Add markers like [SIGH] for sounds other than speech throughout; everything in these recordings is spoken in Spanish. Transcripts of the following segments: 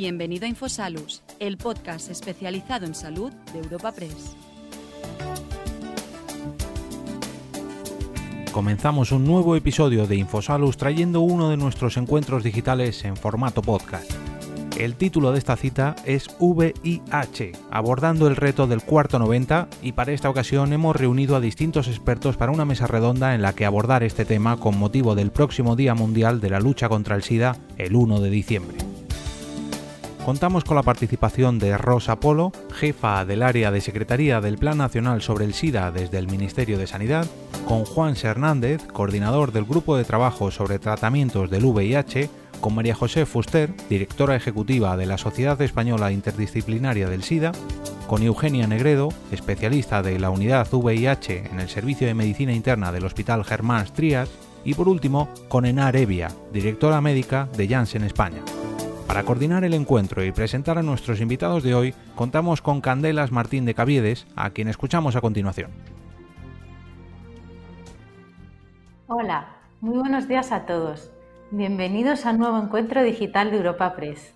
Bienvenido a Infosalus, el podcast especializado en salud de Europa Press. Comenzamos un nuevo episodio de Infosalus trayendo uno de nuestros encuentros digitales en formato podcast. El título de esta cita es VIH, abordando el reto del cuarto 90 y para esta ocasión hemos reunido a distintos expertos para una mesa redonda en la que abordar este tema con motivo del próximo Día Mundial de la Lucha contra el SIDA el 1 de diciembre. Contamos con la participación de Rosa Polo, jefa del área de Secretaría del Plan Nacional sobre el SIDA desde el Ministerio de Sanidad, con Juan Hernández, coordinador del Grupo de Trabajo sobre Tratamientos del VIH, con María José Fuster, directora ejecutiva de la Sociedad Española Interdisciplinaria del SIDA, con Eugenia Negredo, especialista de la unidad VIH en el Servicio de Medicina Interna del Hospital Germán Trias, y por último con Enar Evia, directora médica de Janssen España. Para coordinar el encuentro y presentar a nuestros invitados de hoy, contamos con Candelas Martín de Caviedes, a quien escuchamos a continuación. Hola, muy buenos días a todos. Bienvenidos al nuevo encuentro digital de Europa Press.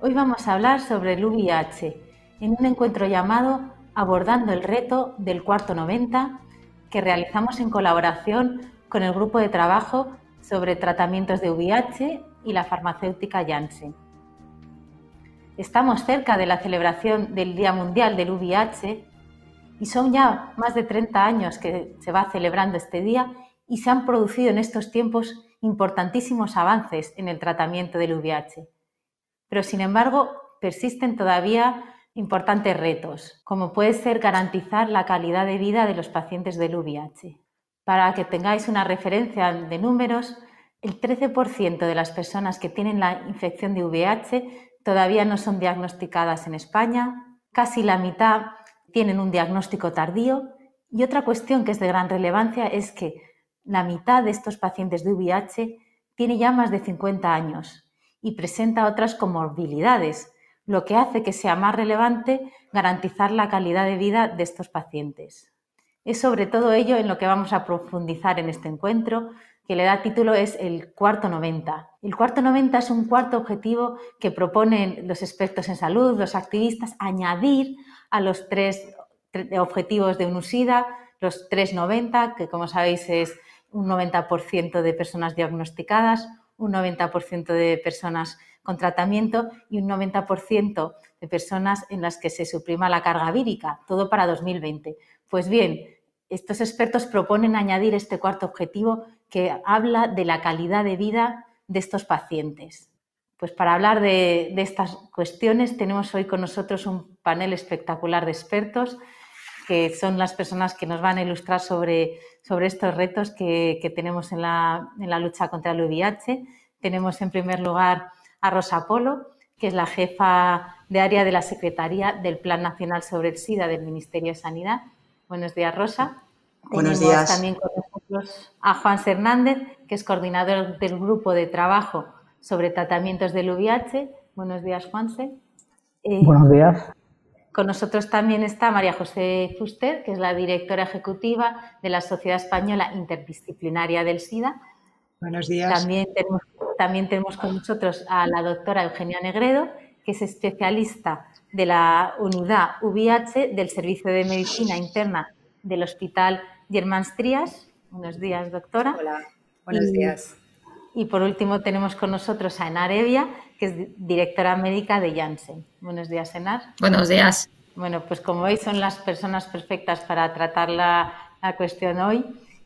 Hoy vamos a hablar sobre el VIH en un encuentro llamado Abordando el reto del cuarto 90 que realizamos en colaboración con el grupo de trabajo sobre tratamientos de VIH y la farmacéutica Janssen. Estamos cerca de la celebración del Día Mundial del VIH y son ya más de 30 años que se va celebrando este día y se han producido en estos tiempos importantísimos avances en el tratamiento del VIH. Pero, sin embargo, persisten todavía importantes retos, como puede ser garantizar la calidad de vida de los pacientes del VIH. Para que tengáis una referencia de números, el 13% de las personas que tienen la infección de VIH todavía no son diagnosticadas en España, casi la mitad tienen un diagnóstico tardío y otra cuestión que es de gran relevancia es que la mitad de estos pacientes de VIH tiene ya más de 50 años y presenta otras comorbilidades, lo que hace que sea más relevante garantizar la calidad de vida de estos pacientes. Es sobre todo ello en lo que vamos a profundizar en este encuentro, que le da título es el cuarto 90. El cuarto 90 es un cuarto objetivo que proponen los expertos en salud, los activistas, añadir a los tres objetivos de UNUSIDA, los 390, que como sabéis es un 90% de personas diagnosticadas, un 90% de personas con tratamiento y un 90% de personas en las que se suprima la carga vírica, todo para 2020. Pues bien, estos expertos proponen añadir este cuarto objetivo que habla de la calidad de vida de estos pacientes. Pues para hablar de, de estas cuestiones tenemos hoy con nosotros un panel espectacular de expertos que son las personas que nos van a ilustrar sobre, sobre estos retos que, tenemos en la, en la, lucha contra el VIH. Tenemos en primer lugar a Rosa Polo, que es la jefa de área de la Secretaría del Plan Nacional sobre el SIDA del Ministerio de Sanidad. Buenos días, Rosa. Buenos días. También con nosotros a Juan Hernández, que es coordinador del grupo de trabajo sobre tratamientos del VIH. Buenos días, Juanse. Eh, Buenos días. Con nosotros también está María José Fuster, que es la directora ejecutiva de la Sociedad Española Interdisciplinaria del SIDA. Buenos días. También tenemos, también tenemos con nosotros a la doctora Eugenia Negredo, que es especialista de la unidad VIH del Servicio de Medicina Interna del Hospital Germans Trias. Buenos días, doctora. Hola, buenos días. Y por último tenemos con nosotros a Enar Evia, que es directora médica de Janssen. Buenos días, Enar. Buenos días. Bueno, pues como veis son las personas perfectas para tratar la, cuestión hoy.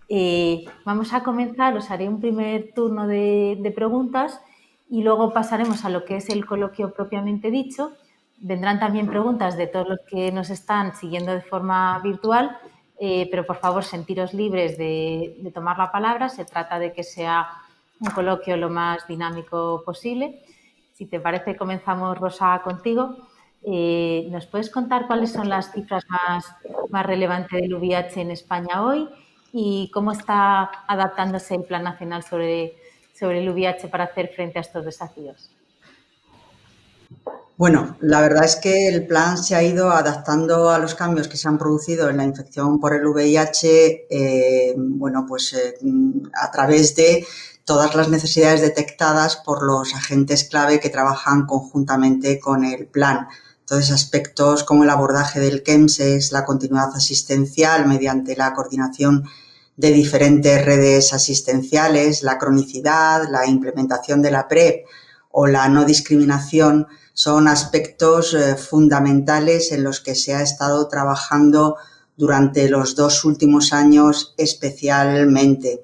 Eh, vamos a comenzar, os haré un primer turno de, preguntas y luego pasaremos a lo que es el coloquio propiamente dicho. Vendrán también preguntas de todos los que nos están siguiendo de forma virtual, eh, pero por favor sentiros libres de, de tomar la palabra. Se trata de que sea un coloquio lo más dinámico posible. Si te parece, comenzamos, Rosa, contigo. Eh, ¿Nos puedes contar cuáles son las cifras más, más relevantes del VIH en España hoy y cómo está adaptándose el Plan Nacional sobre, sobre el VIH para hacer frente a estos desafíos? Bueno, la verdad es que el plan se ha ido adaptando a los cambios que se han producido en la infección por el VIH, eh, bueno, pues eh, a través de todas las necesidades detectadas por los agentes clave que trabajan conjuntamente con el plan. Entonces, aspectos como el abordaje del KEMSES, la continuidad asistencial mediante la coordinación de diferentes redes asistenciales, la cronicidad, la implementación de la PrEP o la no discriminación son aspectos eh, fundamentales en los que se ha estado trabajando durante los dos últimos años especialmente.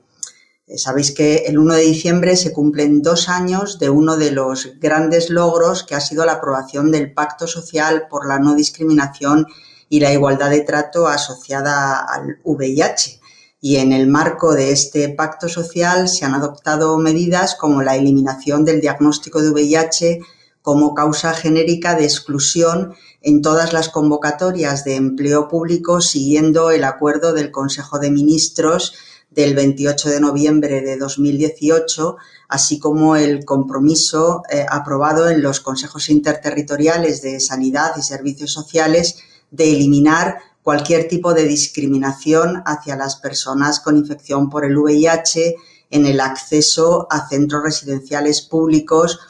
Eh, sabéis que el 1 de diciembre se cumplen dos años de uno de los grandes logros que ha sido la aprobación del Pacto Social por la No Discriminación y la Igualdad de Trato asociada al VIH. Y en el marco de este pacto social se han adoptado medidas como la eliminación del diagnóstico de VIH como causa genérica de exclusión en todas las convocatorias de empleo público siguiendo el acuerdo del Consejo de Ministros del 28 de noviembre de 2018, así como el compromiso eh, aprobado en los consejos interterritoriales de sanidad y servicios sociales de eliminar cualquier tipo de discriminación hacia las personas con infección por el VIH en el acceso a centros residenciales públicos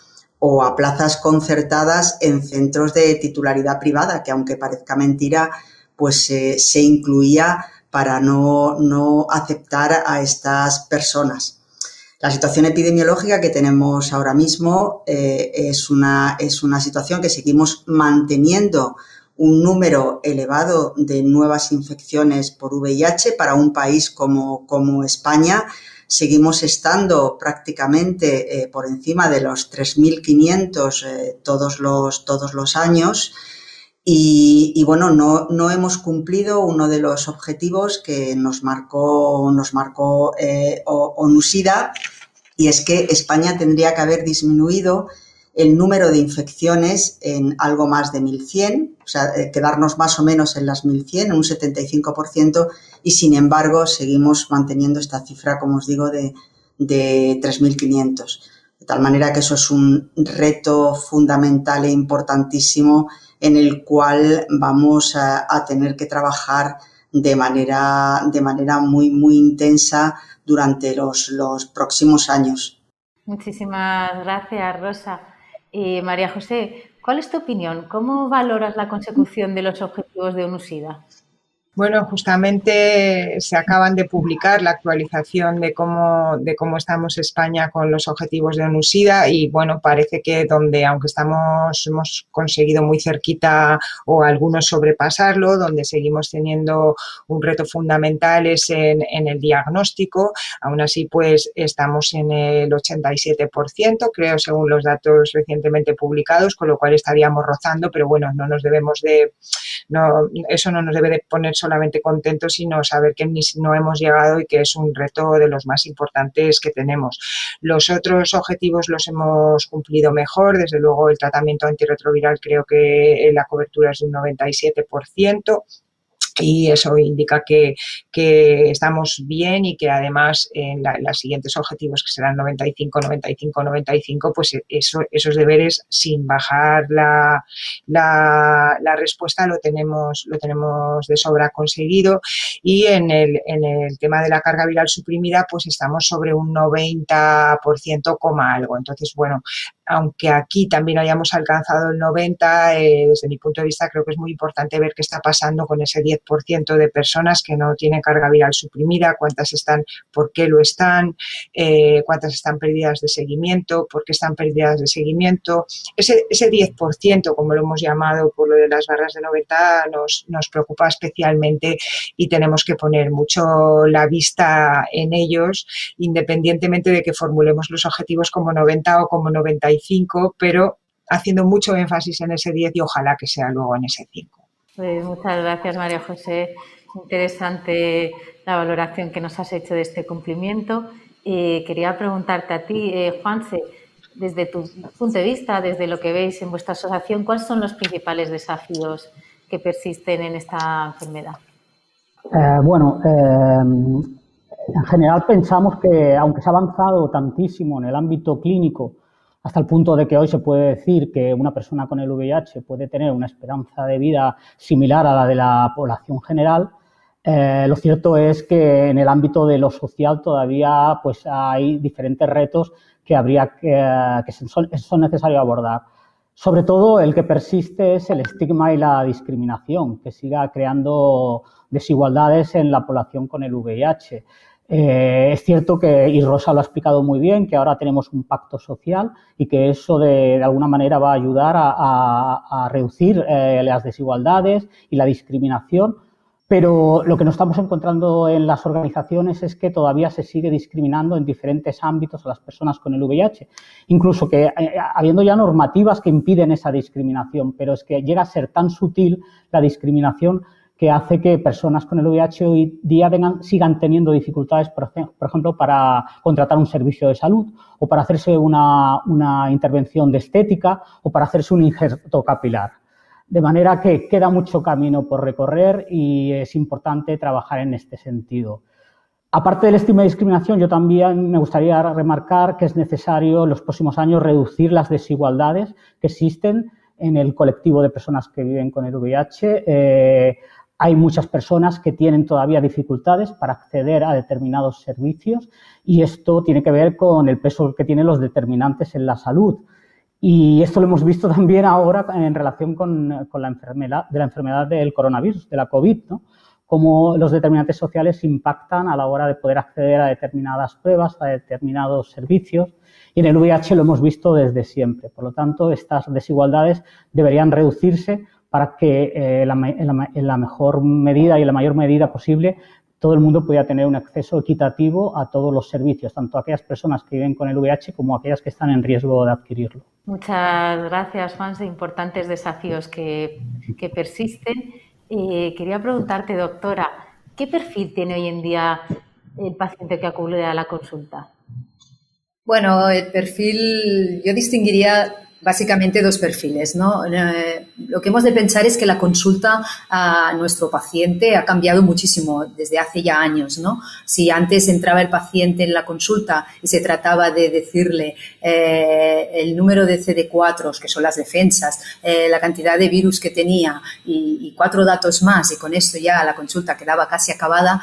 o a plazas concertadas en centros de titularidad privada, que aunque parezca mentira, pues se incluía para no, aceptar a estas personas. La situación epidemiológica que tenemos ahora mismo eh, es, una, es una situación que seguimos manteniendo un número elevado de nuevas infecciones por VIH para un país como, como España seguimos estando prácticamente eh, por encima de los 3.500 eh, todos, los, todos los años. Y, bueno, no, no, hemos cumplido uno de los objetivos que nos marcó, nos marcó eh, ONUSIDA, y es que España tendría que haber disminuido el número de infecciones en algo más de 1.100, o sea, eh, quedarnos más o menos en las 1.100, en un 75%, y sin embargo seguimos manteniendo esta cifra, como os digo, de, de 3.500. De tal manera que eso es un reto fundamental e importantísimo en el cual vamos a, tener que trabajar de manera, de manera muy, muy intensa durante los, los próximos años. Muchísimas gracias, Rosa. Y María José, ¿cuál es tu opinión? ¿Cómo valoras la consecución de los objetivos de UNUSIDA? Bueno, justamente se acaban de publicar la actualización de cómo, de cómo estamos España con los objetivos de ONUSIDA y bueno, parece que donde, aunque estamos, hemos conseguido muy cerquita o algunos sobrepasarlo, donde seguimos teniendo un reto fundamental es en, en el diagnóstico. Aún así, pues estamos en el 87%, creo, según los datos recientemente publicados, con lo cual estaríamos rozando, pero bueno, no nos debemos de, no, eso no nos debe de poner solamente contentos, sino saber que no hemos llegado y que es un reto de los más importantes que tenemos. Los otros objetivos los hemos cumplido mejor, desde luego el tratamiento antirretroviral creo que la cobertura es de un 97% y eso indica que, estamos bien y que además en los siguientes objetivos que serán 95, 95, 95, pues eso, esos deberes sin bajar la, la, respuesta lo tenemos, lo tenemos de sobra conseguido y en el, en el tema de la carga viral suprimida pues estamos sobre un 90% coma algo. Entonces, bueno, aunque aquí también hayamos alcanzado el 90, eh, desde mi punto de vista creo que es muy importante ver qué está pasando con ese 10% de personas que no tienen carga viral suprimida, cuántas están, por qué lo están, eh, cuántas están perdidas de seguimiento, por qué están perdidas de seguimiento. Ese, ese 10%, como lo hemos llamado por lo de las barras de 90, nos, nos preocupa especialmente y tenemos que poner mucho la vista en ellos, independientemente de que formulemos los objetivos como 90 o como 90 pero haciendo mucho énfasis en ese 10 y ojalá que sea luego en ese 5. Pues muchas gracias, María José. Interesante la valoración que nos has hecho de este cumplimiento. Eh, quería preguntarte a ti, eh, Juanse, desde tu punto de vista, desde lo que veis en vuestra asociación, ¿cuáles son los principales desafíos que persisten en esta enfermedad? Eh, bueno, en general pensamos que aunque se ha avanzado tantísimo en el ámbito clínico hasta el punto de que hoy se puede decir que una persona con el VIH puede tener una esperanza de vida similar a la de la población general, eh, lo cierto es que en el ámbito de lo social todavía pues, hay diferentes retos que, habría que, son, son necesarios abordar. Sobre todo el que persiste es el estigma y la discriminación, que siga creando desigualdades en la población con el VIH. Eh, es cierto que, y Rosa lo ha explicado muy bien, que ahora tenemos un pacto social y que eso de, alguna manera va a ayudar a, reducir eh, las desigualdades y la discriminación, pero lo que nos estamos encontrando en las organizaciones es que todavía se sigue discriminando en diferentes ámbitos a las personas con el VIH, incluso que eh, habiendo ya normativas que impiden esa discriminación, pero es que llega a ser tan sutil la discriminación que hace que personas con el VIH hoy día sigan teniendo dificultades, por, ejemplo, para contratar un servicio de salud o para hacerse una, intervención de estética o para hacerse un injerto capilar. De manera que queda mucho camino por recorrer y es importante trabajar en este sentido. Aparte del estigma de discriminación, yo también me gustaría remarcar que es necesario en los próximos años reducir las desigualdades que existen en el colectivo de personas que viven con el VIH. Eh, hay muchas personas que tienen todavía dificultades para acceder a determinados servicios y esto tiene que ver con el peso que tienen los determinantes en la salud. Y esto lo hemos visto [LAUGHS] también ahora en relación con, la enfermedad, de la enfermedad del coronavirus, de la COVID, ¿no? cómo los determinantes sociales impactan a la hora de poder acceder a determinadas pruebas, a determinados servicios. Y en el VIH lo hemos visto desde siempre. Por lo tanto, estas desigualdades deberían reducirse para que eh, en, la, mejor medida y en la mayor medida posible todo el mundo pueda tener un acceso equitativo a todos los servicios, tanto aquellas personas que viven con el VIH como aquellas que están en riesgo de adquirirlo. Muchas gracias, Juan. Importantes desafíos que, persisten. Eh, quería preguntarte, doctora, ¿qué perfil tiene hoy en día el paciente que acude a la consulta? Bueno, el perfil yo distinguiría básicamente dos perfiles. ¿no? Eh, lo que hemos de pensar es que la consulta a nuestro paciente ha cambiado muchísimo desde hace ya años. ¿no? Si antes entraba el paciente en la consulta y se trataba de decirle eh, el número de CD4, que son las defensas, eh, la cantidad de virus que tenía y, cuatro datos más, y con esto ya la consulta quedaba casi acabada,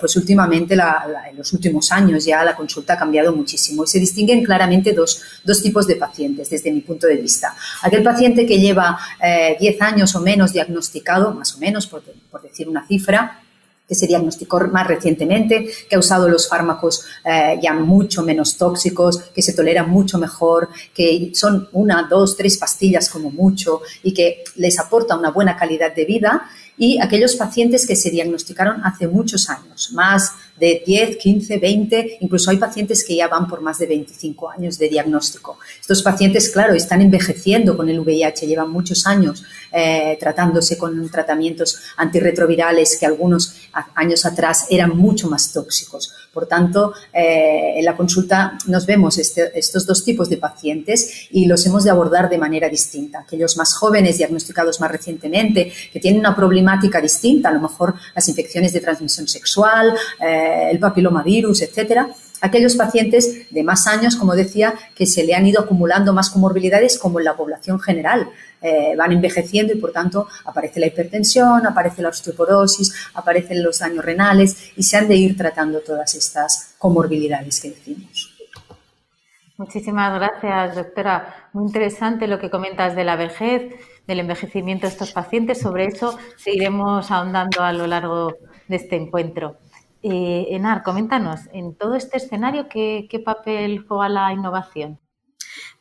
pues últimamente, en los últimos años ya la consulta ha cambiado muchísimo y se distinguen claramente dos, dos tipos de pacientes desde mi punto de vista. Aquel paciente que lleva 10 eh, años o menos diagnosticado, más o menos, por, decir una cifra, que se diagnosticó más recientemente, que ha usado los fármacos eh, ya mucho menos tóxicos, que se toleran mucho mejor, que son una, dos, tres pastillas como mucho y que les aporta una buena calidad de vida, y aquellos pacientes que se diagnosticaron hace muchos años, más de 10, 15, 20, incluso hay pacientes que ya van por más de 25 años de diagnóstico. Estos pacientes, claro, están envejeciendo con el VIH, llevan muchos años eh, tratándose con tratamientos antirretrovirales que algunos años atrás eran mucho más tóxicos. Por tanto, eh, en la consulta nos vemos este, estos dos tipos de pacientes y los hemos de abordar de manera distinta. Aquellos más jóvenes, diagnosticados más recientemente, que tienen una problemática distinta, a lo mejor las infecciones de transmisión sexual, eh, el papilomavirus, etcétera. Aquellos pacientes de más años, como decía, que se le han ido acumulando más comorbilidades como en la población general. Eh, van envejeciendo y, por tanto, aparece la hipertensión, aparece la osteoporosis, aparecen los daños renales y se han de ir tratando todas estas comorbilidades que decimos. Muchísimas gracias, doctora. Muy interesante lo que comentas de la vejez, del envejecimiento de estos pacientes. Sobre eso seguiremos ahondando a lo largo de este encuentro. Eh, Enar, coméntanos, en todo este escenario, ¿qué, papel juega la innovación?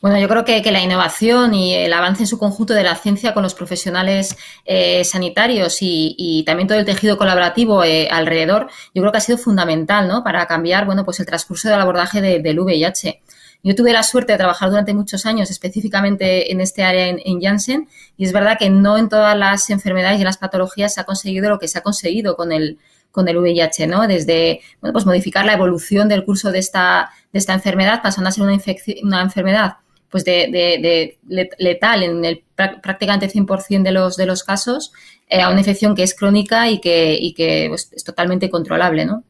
Bueno, yo creo que, la innovación y el avance en su conjunto de la ciencia con los profesionales eh, sanitarios y, también todo el tejido colaborativo eh, alrededor, yo creo que ha sido fundamental ¿no? para cambiar bueno, pues el transcurso del abordaje del VIH. Yo tuve la suerte de trabajar durante muchos años específicamente en este área en, en, Janssen y es verdad que no en todas las enfermedades y las patologías se ha conseguido lo que se ha conseguido con el, con el VIH, ¿no? Desde, bueno, pues modificar la evolución del curso de esta, de esta enfermedad, pasando a ser una, una enfermedad pues de, letal en el prácticamente 100% de los, de los casos, eh, a una infección que es crónica y que, y que pues, es totalmente controlable, ¿no?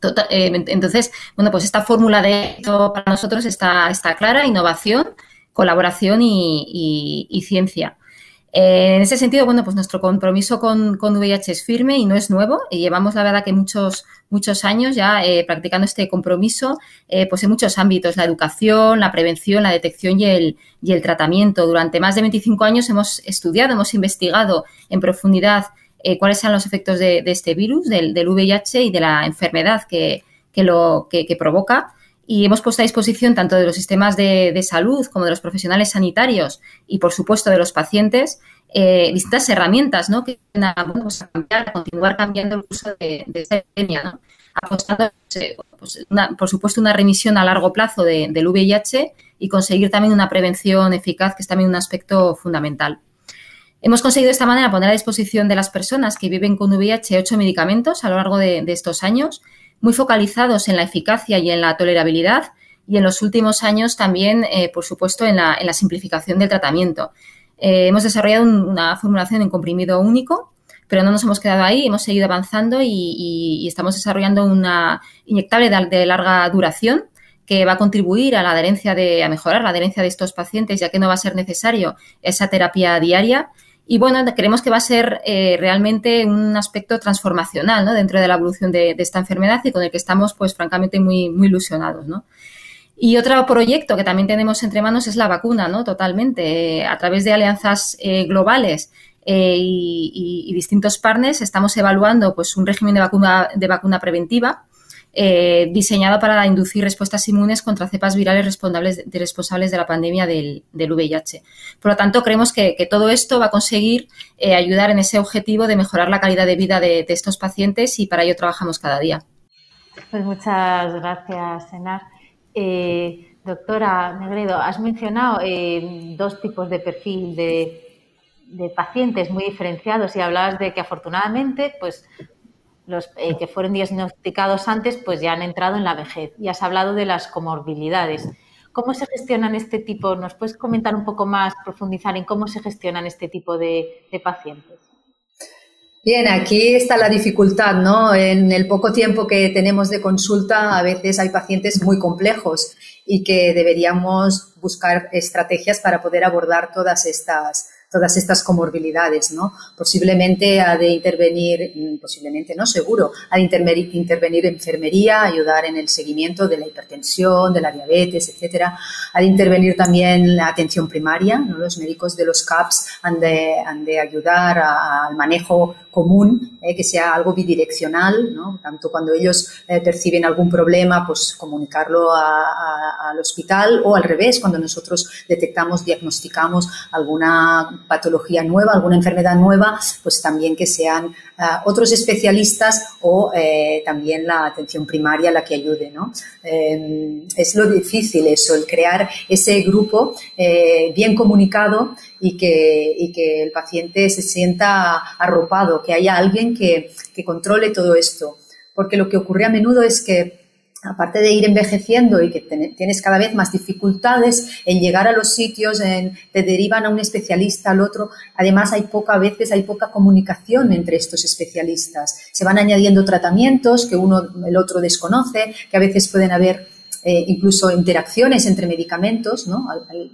Tota, eh, entonces, bueno, pues esta fórmula de éxito para nosotros está, está clara, innovación, colaboración y, ciencia. Eh, en ese sentido, bueno, pues nuestro compromiso con, VIH es firme y no es nuevo. Y llevamos, la verdad, que muchos, muchos años ya eh, practicando este compromiso, pues en muchos ámbitos, la educación, la prevención, la detección y el, y el tratamiento. Durante más de 25 años hemos estudiado, hemos investigado en profundidad eh, cuáles son los efectos de, este virus, del, VIH y de la enfermedad que, lo, que, provoca. Y hemos puesto a disposición tanto de los sistemas de, salud como de los profesionales sanitarios y, por supuesto, de los pacientes eh, distintas herramientas ¿no? que van a, pues, cambiar, continuar cambiando el uso de, esta epidemia, ¿no? apostando, pues, por supuesto, una remisión a largo plazo del VIH y conseguir también una prevención eficaz, que es también un aspecto fundamental. Hemos conseguido de esta manera poner a disposición de las personas que viven con VIH ocho medicamentos a lo largo de, estos años, muy focalizados en la eficacia y en la tolerabilidad, y en los últimos años también, eh, por supuesto, en la, simplificación del tratamiento. Eh, hemos desarrollado una formulación en comprimido único, pero no nos hemos quedado ahí, hemos seguido avanzando y, estamos desarrollando una inyectable de, larga duración que va a contribuir a la adherencia de, a mejorar la adherencia de estos pacientes, ya que no va a ser necesario esa terapia diaria y bueno, creemos que va a ser eh, realmente un aspecto transformacional ¿no? dentro de la evolución de, esta enfermedad y con el que estamos, pues, francamente, muy, muy ilusionados. ¿no? Y otro proyecto que también tenemos entre manos es la vacuna, ¿no? Totalmente. a través de alianzas eh, globales eh, y, distintos partners estamos evaluando pues, un régimen de vacuna, de vacuna preventiva eh, diseñado para inducir respuestas inmunes contra cepas virales responsables de, responsables de la pandemia del, VIH. Por lo tanto, creemos que, todo esto va a conseguir eh, ayudar en ese objetivo de mejorar la calidad de vida de, estos pacientes y para ello trabajamos cada día. Pues muchas gracias, Enar. Eh, doctora Negredo, has mencionado dos tipos de perfil de, de pacientes muy diferenciados y hablabas de que afortunadamente pues los eh, que fueron diagnosticados antes, pues ya han entrado en la vejez. Y has hablado de las comorbilidades. ¿Cómo se gestionan este tipo? ¿Nos puedes comentar un poco más, profundizar en cómo se gestionan este tipo de, pacientes? Bien, aquí está la dificultad, ¿no? En el poco tiempo que tenemos de consulta, a veces hay pacientes muy complejos y que deberíamos buscar estrategias para poder abordar todas estas, todas estas comorbilidades, ¿no? Posiblemente ha de intervenir, mm, posiblemente no, seguro, ha de intervenir, enfermería, ayudar en el seguimiento de la hipertensión, de la diabetes, etcétera. Ha de intervenir también la atención primaria, ¿no? Los médicos de los CAPS han de, han de ayudar al manejo común, eh, que sea algo bidireccional, ¿no? Tanto cuando ellos eh, perciben algún problema, pues comunicarlo al hospital o al revés, cuando nosotros detectamos, diagnosticamos alguna patología nueva, alguna enfermedad nueva, pues también que sean ah, otros especialistas o eh, también la atención primaria la que ayude. ¿no? Em, es lo difícil eso, el crear ese grupo eh, bien comunicado y que, y que, el paciente se sienta arropado, que haya alguien que, controle todo esto. Porque lo que ocurre a menudo es que aparte de ir envejeciendo y que tienes cada vez más dificultades en llegar a los sitios, te derivan a un especialista, al otro, además hay poca, a veces hay poca comunicación entre estos especialistas. Se van añadiendo tratamientos que uno, el otro desconoce, que a veces pueden haber eh, incluso interacciones entre medicamentos,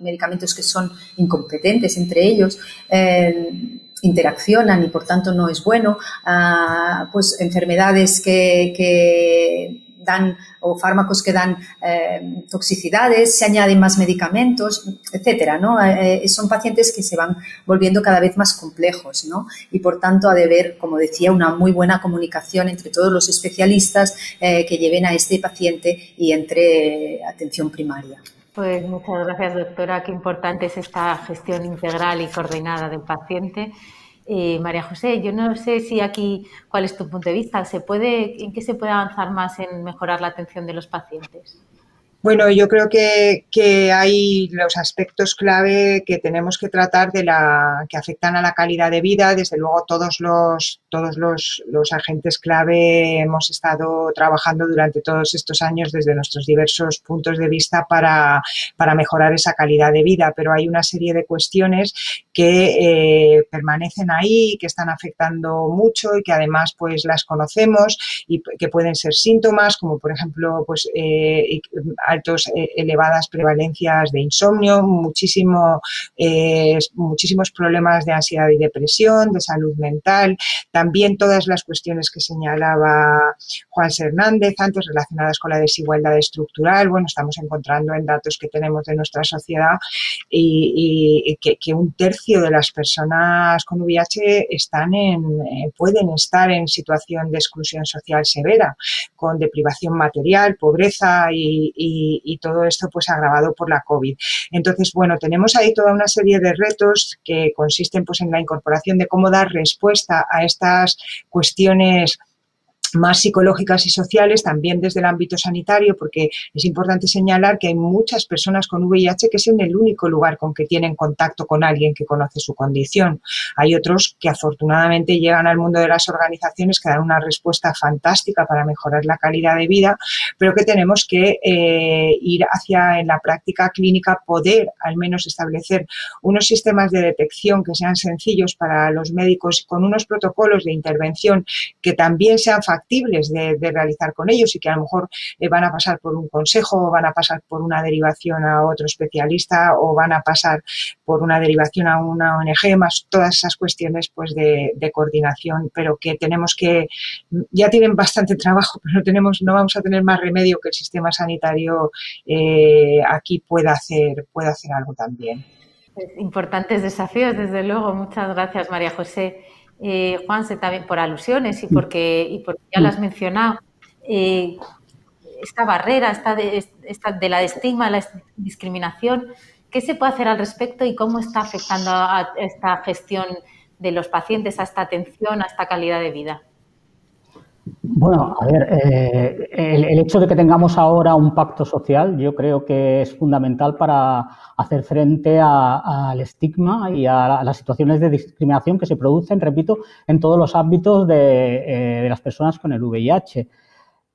medicamentos que son incompetentes entre ellos. Eh, interaccionan y por tanto no es bueno, ah, pues enfermedades que, dan o fármacos que dan eh, toxicidades, se añaden más medicamentos, etcétera, ¿no? Eh, eh, son pacientes que se van volviendo cada vez más complejos, ¿no? Y por tanto ha de haber, como decía, una muy buena comunicación entre todos los especialistas que lleven a este paciente y entre atención primaria. Pues muchas gracias, doctora. Qué importante es esta gestión integral y coordinada del paciente. Eh, María José, yo no sé si aquí, ¿cuál es tu punto de vista? ¿Se puede, ¿En qué se puede avanzar más en mejorar la atención de los pacientes? Bueno, yo creo que, hay los aspectos clave que tenemos que tratar de la que afectan a la calidad de vida. Desde luego, todos los todos los, agentes clave hemos estado trabajando durante todos estos años desde nuestros diversos puntos de vista para, mejorar esa calidad de vida. Pero hay una serie de cuestiones que eh, permanecen ahí, que están afectando mucho y que además pues las conocemos y que pueden ser síntomas, como por ejemplo pues eh, altos, eh, elevadas prevalencias de insomnio, muchísimo, eh, muchísimos problemas de ansiedad y depresión, de salud mental, también todas las cuestiones que señalaba Juan Hernández antes relacionadas con la desigualdad estructural. Bueno, estamos encontrando en datos que tenemos de nuestra sociedad y, que, un tercio de las personas con VIH están en, eh, pueden estar en situación de exclusión social severa, con deprivación material, pobreza y, y, todo esto pues agravado por la COVID. Entonces, bueno, tenemos ahí toda una serie de retos que consisten pues en la incorporación de cómo dar respuesta a estas cuestiones más psicológicas y sociales, también desde el ámbito sanitario, porque es importante señalar que hay muchas personas con VIH que es en el único lugar con que tienen contacto con alguien que conoce su condición. Hay otros que afortunadamente llegan al mundo de las organizaciones que dan una respuesta fantástica para mejorar la calidad de vida, pero que tenemos que eh, ir hacia en la práctica clínica poder al menos establecer unos sistemas de detección que sean sencillos para los médicos con unos protocolos de intervención que también sean factibles de, realizar con ellos y que a lo mejor eh, van a pasar por un consejo van a pasar por una derivación a otro especialista o van a pasar por una derivación a una ONG, más todas esas cuestiones pues de, coordinación, pero que tenemos que, ya tienen bastante trabajo, [LAUGHS] pero no, tenemos, no vamos a tener más remedio que el sistema sanitario eh, aquí pueda hacer, pueda hacer algo también. Importantes desafíos, desde luego. Muchas gracias, María José eh, Juanse, también por alusiones y porque, y porque ya lo has mencionado, eh, esta barrera esta de, esta de la estigma, la discriminación, ¿qué se puede hacer al respecto y cómo está afectando a esta gestión de los pacientes, a esta atención, a esta calidad de vida? Bueno, a ver, eh, el, hecho de que tengamos ahora un pacto social yo creo que es fundamental para hacer frente al estigma y a, las situaciones de discriminación que se producen, repito, en todos los ámbitos de, eh, las personas con el VIH.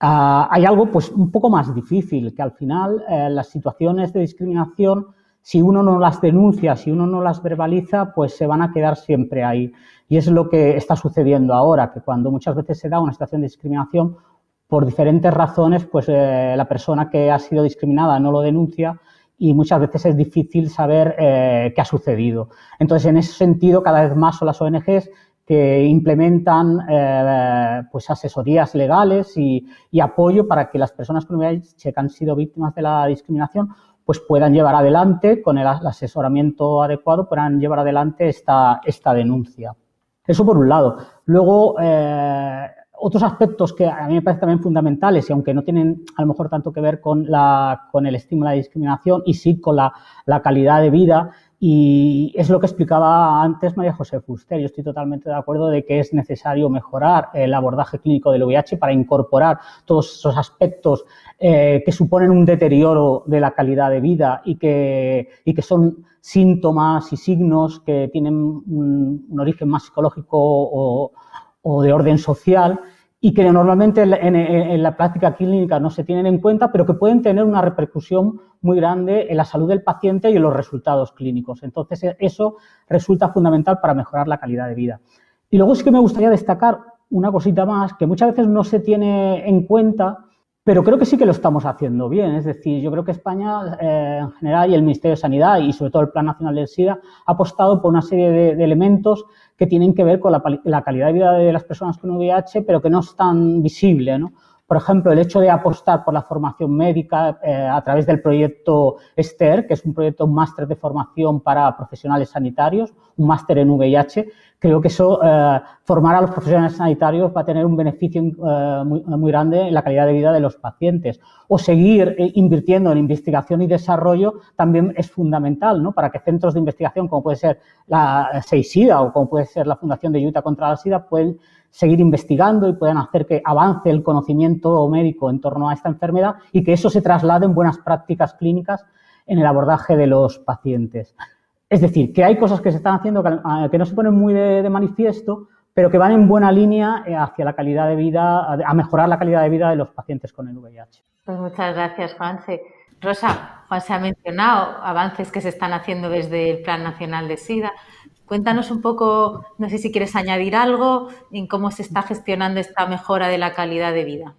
Ah, hay algo pues un poco más difícil, que al final eh, las situaciones de discriminación, si uno no las denuncia, si uno no las verbaliza, pues se van a quedar siempre ahí. Y es lo que está sucediendo ahora, que cuando muchas veces se da una situación de discriminación, por diferentes razones, pues eh, la persona que ha sido discriminada no lo denuncia y muchas veces es difícil saber eh, qué ha sucedido. Entonces, en ese sentido, cada vez más son las ONGs que implementan eh, pues asesorías legales y, apoyo para que las personas con VIH que han sido víctimas de la discriminación pues puedan llevar adelante, con el, asesoramiento adecuado, puedan llevar adelante esta, esta denuncia. Eso por un lado. Luego, eh, otros aspectos que a mí me parecen también fundamentales y aunque no tienen a lo mejor tanto que ver con, la, con el estímulo de discriminación y sí con la, calidad de vida, y es lo que explicaba antes María José Fuster. Yo estoy totalmente de acuerdo de que es necesario mejorar el abordaje clínico del VIH para incorporar todos esos aspectos eh, que suponen un deterioro de la calidad de vida y que, y que son síntomas y signos que tienen un, origen más psicológico o, de orden social y que normalmente en, la práctica clínica no se tienen en cuenta, pero que pueden tener una repercusión muy grande en la salud del paciente y en los resultados clínicos. Entonces, eso resulta fundamental para mejorar la calidad de vida. Y luego sí que me gustaría destacar una cosita más que muchas veces no se tiene en cuenta pero creo que sí que lo estamos haciendo bien. Es decir, yo creo que España eh, en general y el Ministerio de Sanidad y sobre todo el Plan Nacional del SIDA ha apostado por una serie de, elementos que tienen que ver con la, calidad de vida de las personas con VIH, pero que no es tan visible. ¿no? Por ejemplo, el hecho de apostar por la formación médica eh, a través del proyecto ESTER, que es un proyecto, máster de formación para profesionales sanitarios, un máster en VIH, creo que eso, eh, formar a los profesionales sanitarios va a tener un beneficio eh, muy, grande en la calidad de vida de los pacientes. O seguir invirtiendo en investigación y desarrollo también es fundamental, ¿no? Para que centros de investigación, como puede ser la SEISIDA o como puede ser la Fundación de Utah contra la SIDA, pueden seguir investigando y puedan hacer que avance el conocimiento médico en torno a esta enfermedad y que eso se traslade en buenas prácticas clínicas en el abordaje de los pacientes. Es decir, que hay cosas que se están haciendo que, ah, no se ponen muy de, manifiesto, pero que van en buena línea eh, hacia la calidad de vida, a mejorar la calidad de vida de los pacientes con el VIH. Pues muchas gracias, Juanse. Rosa, Juan se ha mencionado avances que se están haciendo desde el Plan Nacional de SIDA. Cuéntanos un poco, no sé si quieres añadir algo en cómo se está gestionando esta mejora de la calidad de vida.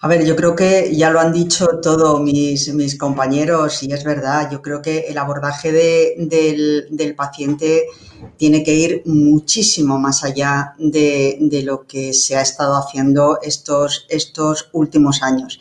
A ver, yo creo que ya lo han dicho todos mis, compañeros y es verdad, yo creo que el abordaje del, paciente tiene que ir muchísimo más allá de, lo que se ha estado haciendo estos últimos años.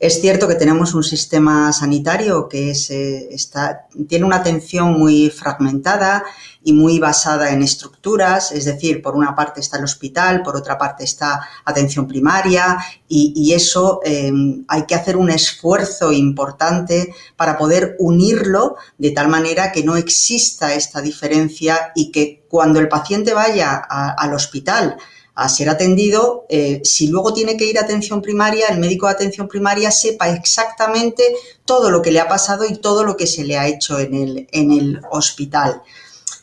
Es cierto que tenemos un sistema sanitario que eh, está, tiene una atención muy fragmentada y muy basada en estructuras, es decir, por una parte está el hospital, por otra parte está atención primaria y, eso eh, hay que hacer un esfuerzo importante para poder unirlo de tal manera que no exista esta diferencia y que cuando el paciente vaya al hospital, a ser atendido, eh, si luego tiene que ir a atención primaria, el médico de atención primaria sepa exactamente todo lo que le ha pasado y todo lo que se le ha hecho en el, en el hospital.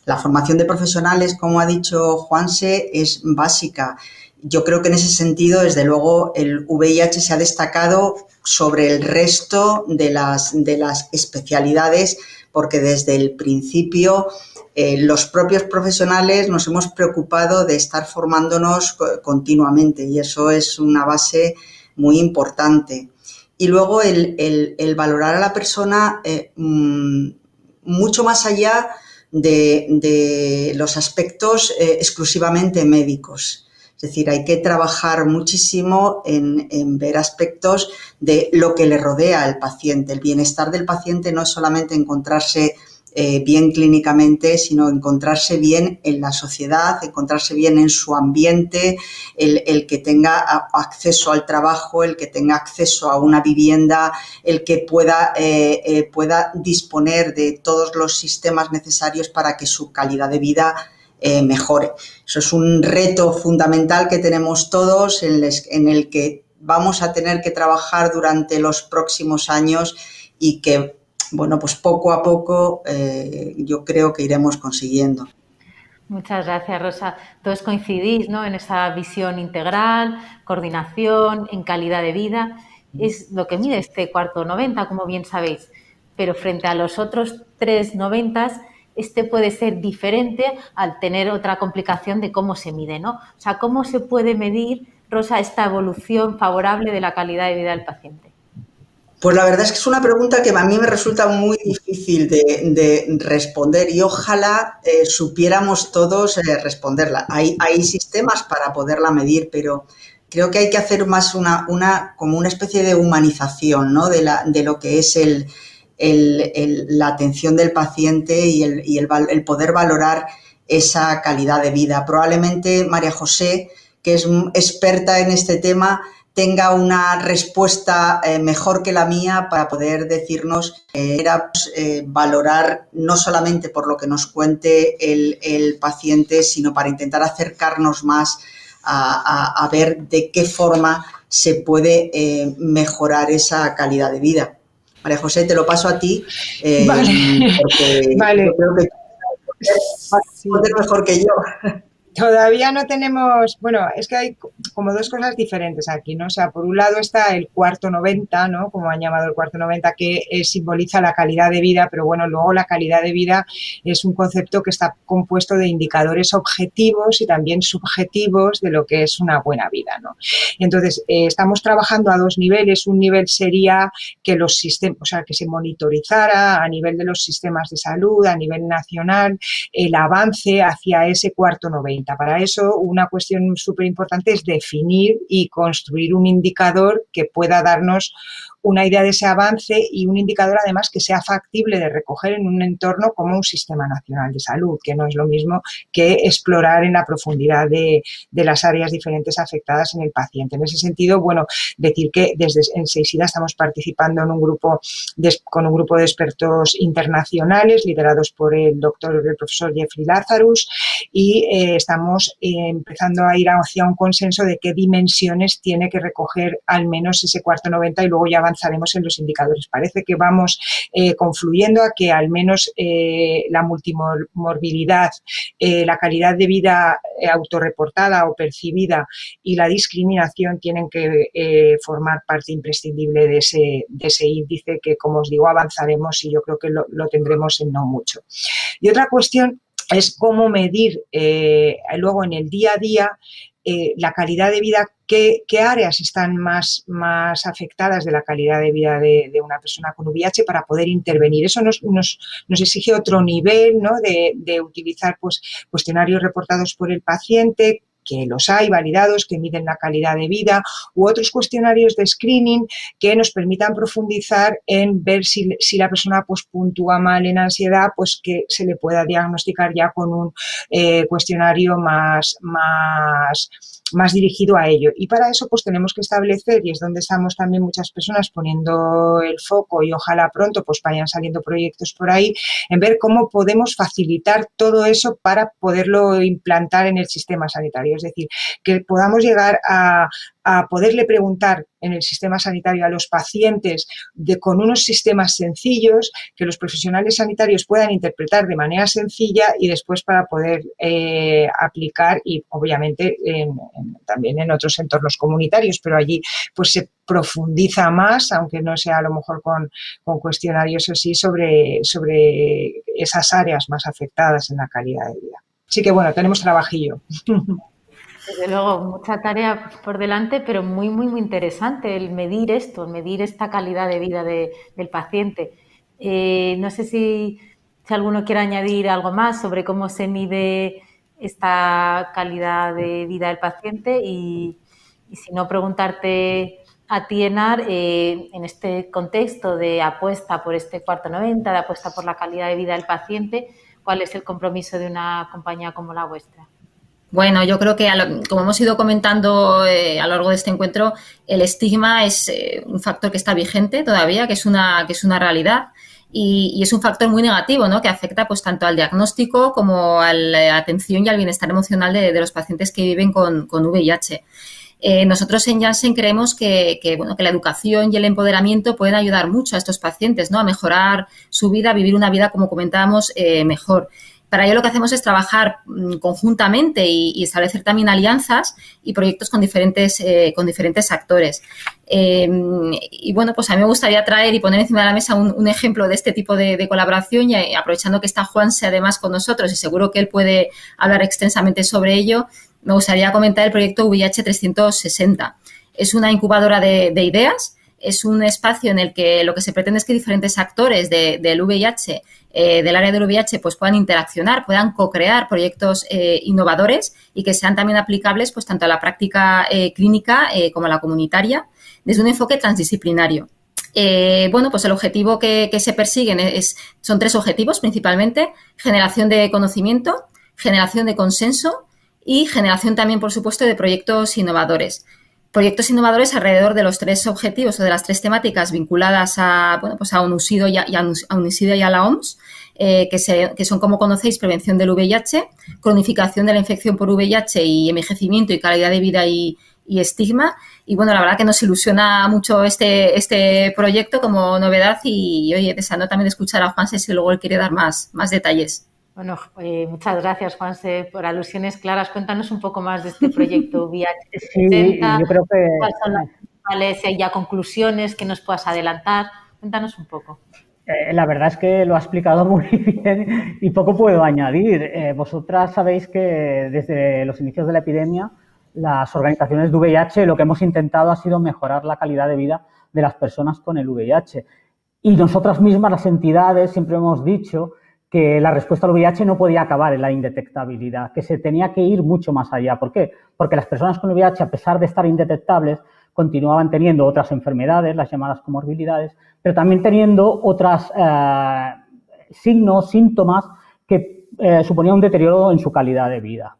La formación de profesionales, como ha dicho Juanse, es básica. Yo creo que en ese sentido, desde luego, el VIH se ha destacado sobre el resto de las, de las especialidades porque desde el principio eh, los propios profesionales nos hemos preocupado de estar formándonos continuamente y eso es una base muy importante. Y luego el, valorar a la persona eh, mm, mucho más allá de, los aspectos eh, exclusivamente médicos. Es decir, hay que trabajar muchísimo en, en, ver aspectos de lo que le rodea al paciente. El bienestar del paciente no es solamente encontrarse eh, bien clínicamente, sino encontrarse bien en la sociedad, encontrarse bien en su ambiente, el, que tenga acceso al trabajo, el que tenga acceso a una vivienda, el que pueda, eh, eh, pueda disponer de todos los sistemas necesarios para que su calidad de vida mejore. Eso es un reto fundamental que tenemos todos en el que vamos a tener que trabajar durante los próximos años y que bueno, pues poco a poco eh, yo creo que iremos consiguiendo. Muchas gracias, Rosa. Todos coincidís ¿no? en esa visión integral, coordinación, en calidad de vida. Es lo que mide este cuarto 90, como bien sabéis. Pero frente a los otros tres 90, este puede ser diferente al tener otra complicación de cómo se mide, ¿no? O sea, ¿cómo se puede medir, Rosa, esta evolución favorable de la calidad de vida del paciente? Pues la verdad es que es una pregunta que a mí me resulta muy difícil de, responder y ojalá eh, supiéramos todos eh, responderla. Hay, sistemas para poderla medir, pero creo que hay que hacer más una, como una especie de humanización ¿no? de, lo que es la atención del paciente y el poder valorar esa calidad de vida. Probablemente María José, que es experta en este tema, tenga una respuesta eh, mejor que la mía para poder decirnos que era pues, eh, valorar no solamente por lo que nos cuente el, paciente, sino para intentar acercarnos más a, ver de qué forma se puede eh, mejorar esa calidad de vida. María José, te lo paso a ti. vale. Porque [LAUGHS] vale. creo que vas mejor que yo. Todavía no tenemos, bueno, es que hay como dos cosas diferentes aquí, ¿no? O sea, por un lado está el cuarto 90, ¿no? Como han llamado el cuarto 90, que eh, simboliza la calidad de vida, pero bueno, luego la calidad de vida es un concepto que está compuesto de indicadores objetivos y también subjetivos de lo que es una buena vida, ¿no? Entonces, eh, estamos trabajando a dos niveles. Un nivel sería que los sistemas, o sea, que se monitorizara a nivel de los sistemas de salud, a nivel nacional, el avance hacia ese cuarto 90 para eso, una cuestión súper importante es definir y construir un indicador que pueda darnos una idea de ese avance y un indicador además que sea factible de recoger en un entorno como un sistema nacional de salud, que no es lo mismo que explorar en la profundidad de, las áreas diferentes afectadas en el paciente. En ese sentido, bueno, decir que desde en Seisida estamos participando en un grupo con un grupo de expertos internacionales liderados por el doctor, el profesor Jeffrey Lazarus y eh, estamos eh, empezando a ir hacia un consenso de qué dimensiones tiene que recoger al menos ese cuarto 90 y luego ya avanzaremos en los indicadores. Parece que vamos eh, confluyendo a que al menos la multimorbilidad, la calidad de vida autorreportada o percibida y la discriminación tienen que formar parte imprescindible de ese, de ese índice que, como os digo, avanzaremos y yo creo que lo, tendremos en no mucho. Y otra cuestión es cómo medir eh, luego en el día a día eh, la calidad de vida, qué, áreas están más, más, afectadas de la calidad de vida de, una persona con VIH para poder intervenir. Eso nos, nos, nos exige otro nivel ¿no? de, de, utilizar pues, cuestionarios reportados por el paciente, que los hay validados, que miden la calidad de vida, u otros cuestionarios de screening que nos permitan profundizar en ver si, la persona pues, puntúa mal en ansiedad, pues que se le pueda diagnosticar ya con un eh, cuestionario más, más más dirigido a ello. Y para eso pues tenemos que establecer, y es donde estamos también muchas personas poniendo el foco y ojalá pronto pues vayan saliendo proyectos por ahí, en ver cómo podemos facilitar todo eso para poderlo implantar en el sistema sanitario. Es decir, que podamos llegar a, a poderle preguntar en el sistema sanitario a los pacientes de, con unos sistemas sencillos que los profesionales sanitarios puedan interpretar de manera sencilla y después para poder eh, aplicar y obviamente también en otros entornos comunitarios, pero allí pues se profundiza más, aunque no sea a lo mejor con, con cuestionarios así, sobre, sobre esas áreas más afectadas en la calidad de vida. Así que bueno, tenemos trabajillo. [LAUGHS] Desde luego, mucha tarea por delante, pero muy, muy, muy interesante el medir esto, medir esta calidad de vida del paciente. Eh, no sé si, si, alguno quiere añadir algo más sobre cómo se mide esta calidad de vida del paciente y, si no, preguntarte a ti, Enar, eh, en este contexto de apuesta por este cuarto 90, de apuesta por la calidad de vida del paciente, ¿cuál es el compromiso de una compañía como la vuestra? Bueno, yo creo que, como hemos ido comentando eh, a lo largo de este encuentro, el estigma es eh, un factor que está vigente todavía, que es una, que es una realidad. Y, es un factor muy negativo, ¿no? Que afecta pues tanto al diagnóstico como a la atención y al bienestar emocional de, los pacientes que viven con, VIH. Eh, nosotros en Janssen creemos que, bueno, que la educación y el empoderamiento pueden ayudar mucho a estos pacientes, ¿no? A mejorar su vida, a vivir una vida, como comentábamos, mejor. Para ello lo que hacemos es trabajar mm, conjuntamente y, establecer también alianzas y proyectos con diferentes, eh, con diferentes actores. Em, y bueno, pues a mí me gustaría traer y poner encima de la mesa un, ejemplo de este tipo de, colaboración y eh, aprovechando que está Juanse además con nosotros y seguro que él puede hablar extensamente sobre ello, me gustaría comentar el proyecto VIH 360. Es una incubadora de, ideas es un espacio en el que lo que se pretende es que diferentes actores del VIH eh, del área del VIH pues puedan interaccionar, puedan co-crear proyectos eh, innovadores y que sean también aplicables pues tanto a la práctica eh, clínica como a la comunitaria desde un enfoque transdisciplinario. bueno, pues el objetivo que, se persiguen es, son tres objetivos principalmente, generación de conocimiento, generación de consenso y generación también, por supuesto, de proyectos innovadores proyectos innovadores alrededor de los tres objetivos o de las tres temáticas vinculadas a, bueno, pues a UNUSIDO y a, y a la OMS, eh, que, son, como conocéis, prevención del VIH, cronificación de la infección por VIH y envejecimiento y calidad de vida y, estigma. Y bueno, la verdad que nos ilusiona mucho este, este proyecto como novedad y, oye, deseando también escuchar a Juan si luego él quiere dar más, más detalles. Bueno, eh, muchas gracias, Juanse, por alusiones claras. Cuéntanos un poco más de este proyecto [LAUGHS] VIH 60. yo creo que... ¿Cuáles son las Si hay ya conclusiones que nos puedas adelantar. Cuéntanos un poco. Eh, la verdad es que lo ha explicado [LAUGHS] muy bien y poco puedo añadir. Eh, vosotras sabéis que desde los inicios de la epidemia, las organizaciones de VIH lo que hemos intentado ha sido mejorar la calidad de vida de las personas con el VIH. Y nosotras mismas, las entidades, siempre hemos dicho que la respuesta al VIH no podía acabar en la indetectabilidad, que se tenía que ir mucho más allá. ¿Por qué? Porque las personas con VIH, a pesar de estar indetectables, continuaban teniendo otras enfermedades, las llamadas comorbilidades, pero también teniendo otros eh, signos, síntomas que eh, suponían un deterioro en su calidad de vida.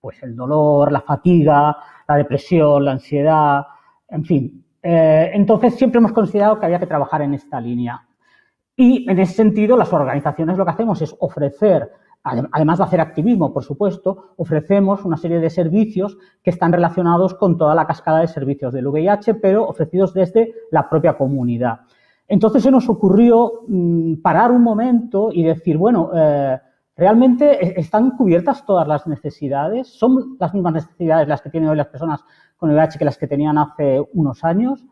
Pues el dolor, la fatiga, la depresión, la ansiedad, en fin. Eh, entonces siempre hemos considerado que había que trabajar en esta línea. Y en ese sentido, las organizaciones lo que hacemos es ofrecer además de hacer activismo, por supuesto, ofrecemos una serie de servicios que están relacionados con toda la cascada de servicios del VIH, pero ofrecidos desde la propia comunidad. Entonces se nos ocurrió mm, parar un momento y decir, bueno, eh, ¿realmente están cubiertas todas las necesidades? ¿Son las mismas necesidades las que tienen hoy las personas con VIH que las que tenían hace unos años?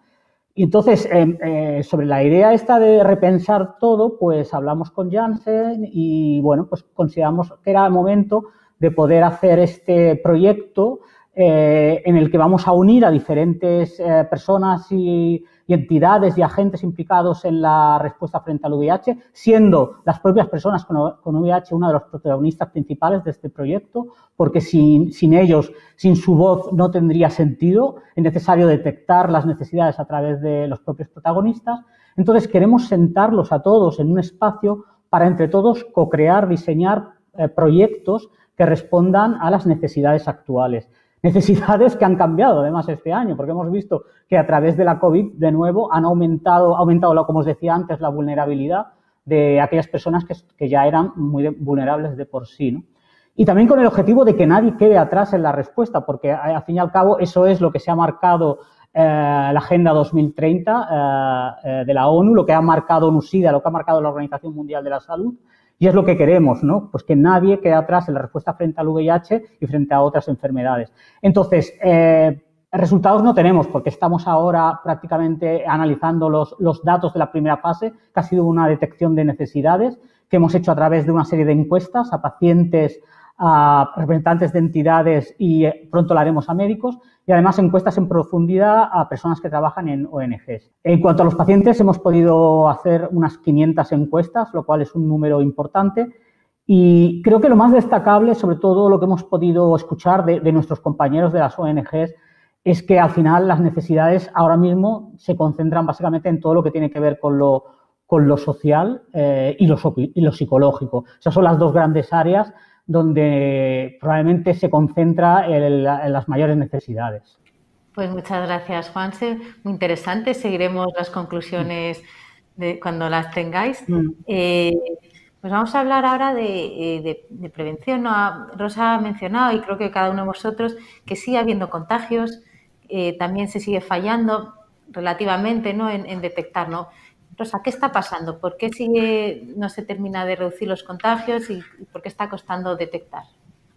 Y entonces, em, eh, sobre la idea esta de repensar todo, pues hablamos con Janssen y, bueno, pues consideramos que era el momento de poder hacer este proyecto eh, en el que vamos a unir a diferentes eh, personas y, entidades y agentes implicados en la respuesta frente al VIH, siendo las propias personas con, VIH una de los protagonistas principales de este proyecto, porque sin, sin, ellos, sin su voz, no tendría sentido. Es necesario detectar las necesidades a través de los propios protagonistas. Entonces, queremos sentarlos a todos en un espacio para entre todos co-crear, diseñar eh, proyectos que respondan a las necesidades actuales necesidades que han cambiado además este año, porque hemos visto que a través de la COVID, de nuevo, han aumentado, aumentado, como os decía antes, la vulnerabilidad de aquellas personas que, ya eran muy vulnerables de por sí. ¿no? Y también con el objetivo de que nadie quede atrás en la respuesta, porque al fin y al cabo eso es lo que se ha marcado eh, la Agenda 2030 eh, eh, de la ONU, lo que ha marcado NUSIDA, lo que ha marcado la Organización Mundial de la Salud, y es lo que queremos, ¿no? Pues que nadie quede atrás en la respuesta frente al VIH y frente a otras enfermedades. Entonces, eh, resultados no tenemos porque estamos ahora prácticamente analizando los, los datos de la primera fase, que ha sido una detección de necesidades que hemos hecho a través de una serie de encuestas a pacientes, a representantes de entidades y eh, pronto lo haremos a médicos y además encuestas en profundidad a personas que trabajan en ONGs. En cuanto a los pacientes, hemos podido hacer unas 500 encuestas, lo cual es un número importante. Y creo que lo más destacable, sobre todo lo que hemos podido escuchar de, nuestros compañeros de las ONGs, es que al final las necesidades ahora mismo se concentran básicamente en todo lo que tiene que ver con lo, con lo social eh, y, lo, y lo psicológico. Esas son las dos grandes áreas donde probablemente se concentra en, las mayores necesidades. Pues muchas gracias, Juanse. Muy interesante. Seguiremos las conclusiones de, cuando las tengáis. Mm. Eh, pues vamos a hablar ahora de, eh, prevención. Rosa ha mencionado, y creo que cada uno de vosotros, que sigue habiendo contagios, eh, también se sigue fallando relativamente ¿no? en, en detectar. ¿no? Rosa, ¿qué está pasando? ¿Por qué sigue, no se termina de reducir los contagios y, por qué está costando detectar?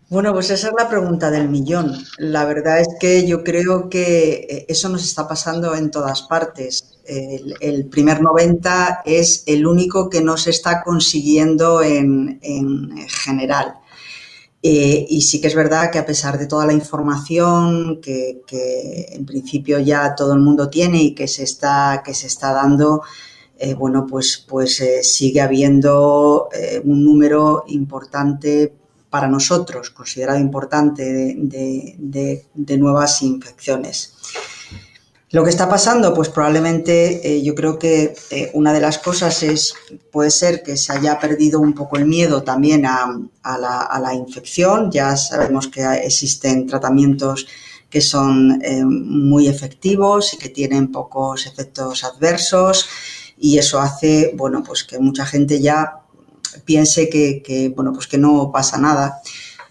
Bueno, pues esa es la pregunta del millón. La verdad es que yo creo que eh, eso nos está pasando en todas partes. El, primer 90 es el único que no se está consiguiendo en, general. Eh, y sí que es verdad que a pesar de toda la información que, en principio ya todo el mundo tiene y que se está, que se está dando, eh, bueno, pues, pues eh, sigue habiendo eh, un número importante para nosotros, considerado importante, de, nuevas infecciones. Lo que está pasando, pues probablemente yo creo que una de las cosas es, puede ser que se haya perdido un poco el miedo también a, la, infección. Ya sabemos que existen tratamientos que son muy efectivos y que tienen pocos efectos adversos y eso hace, bueno, pues que mucha gente ya piense que, bueno, pues que no pasa nada.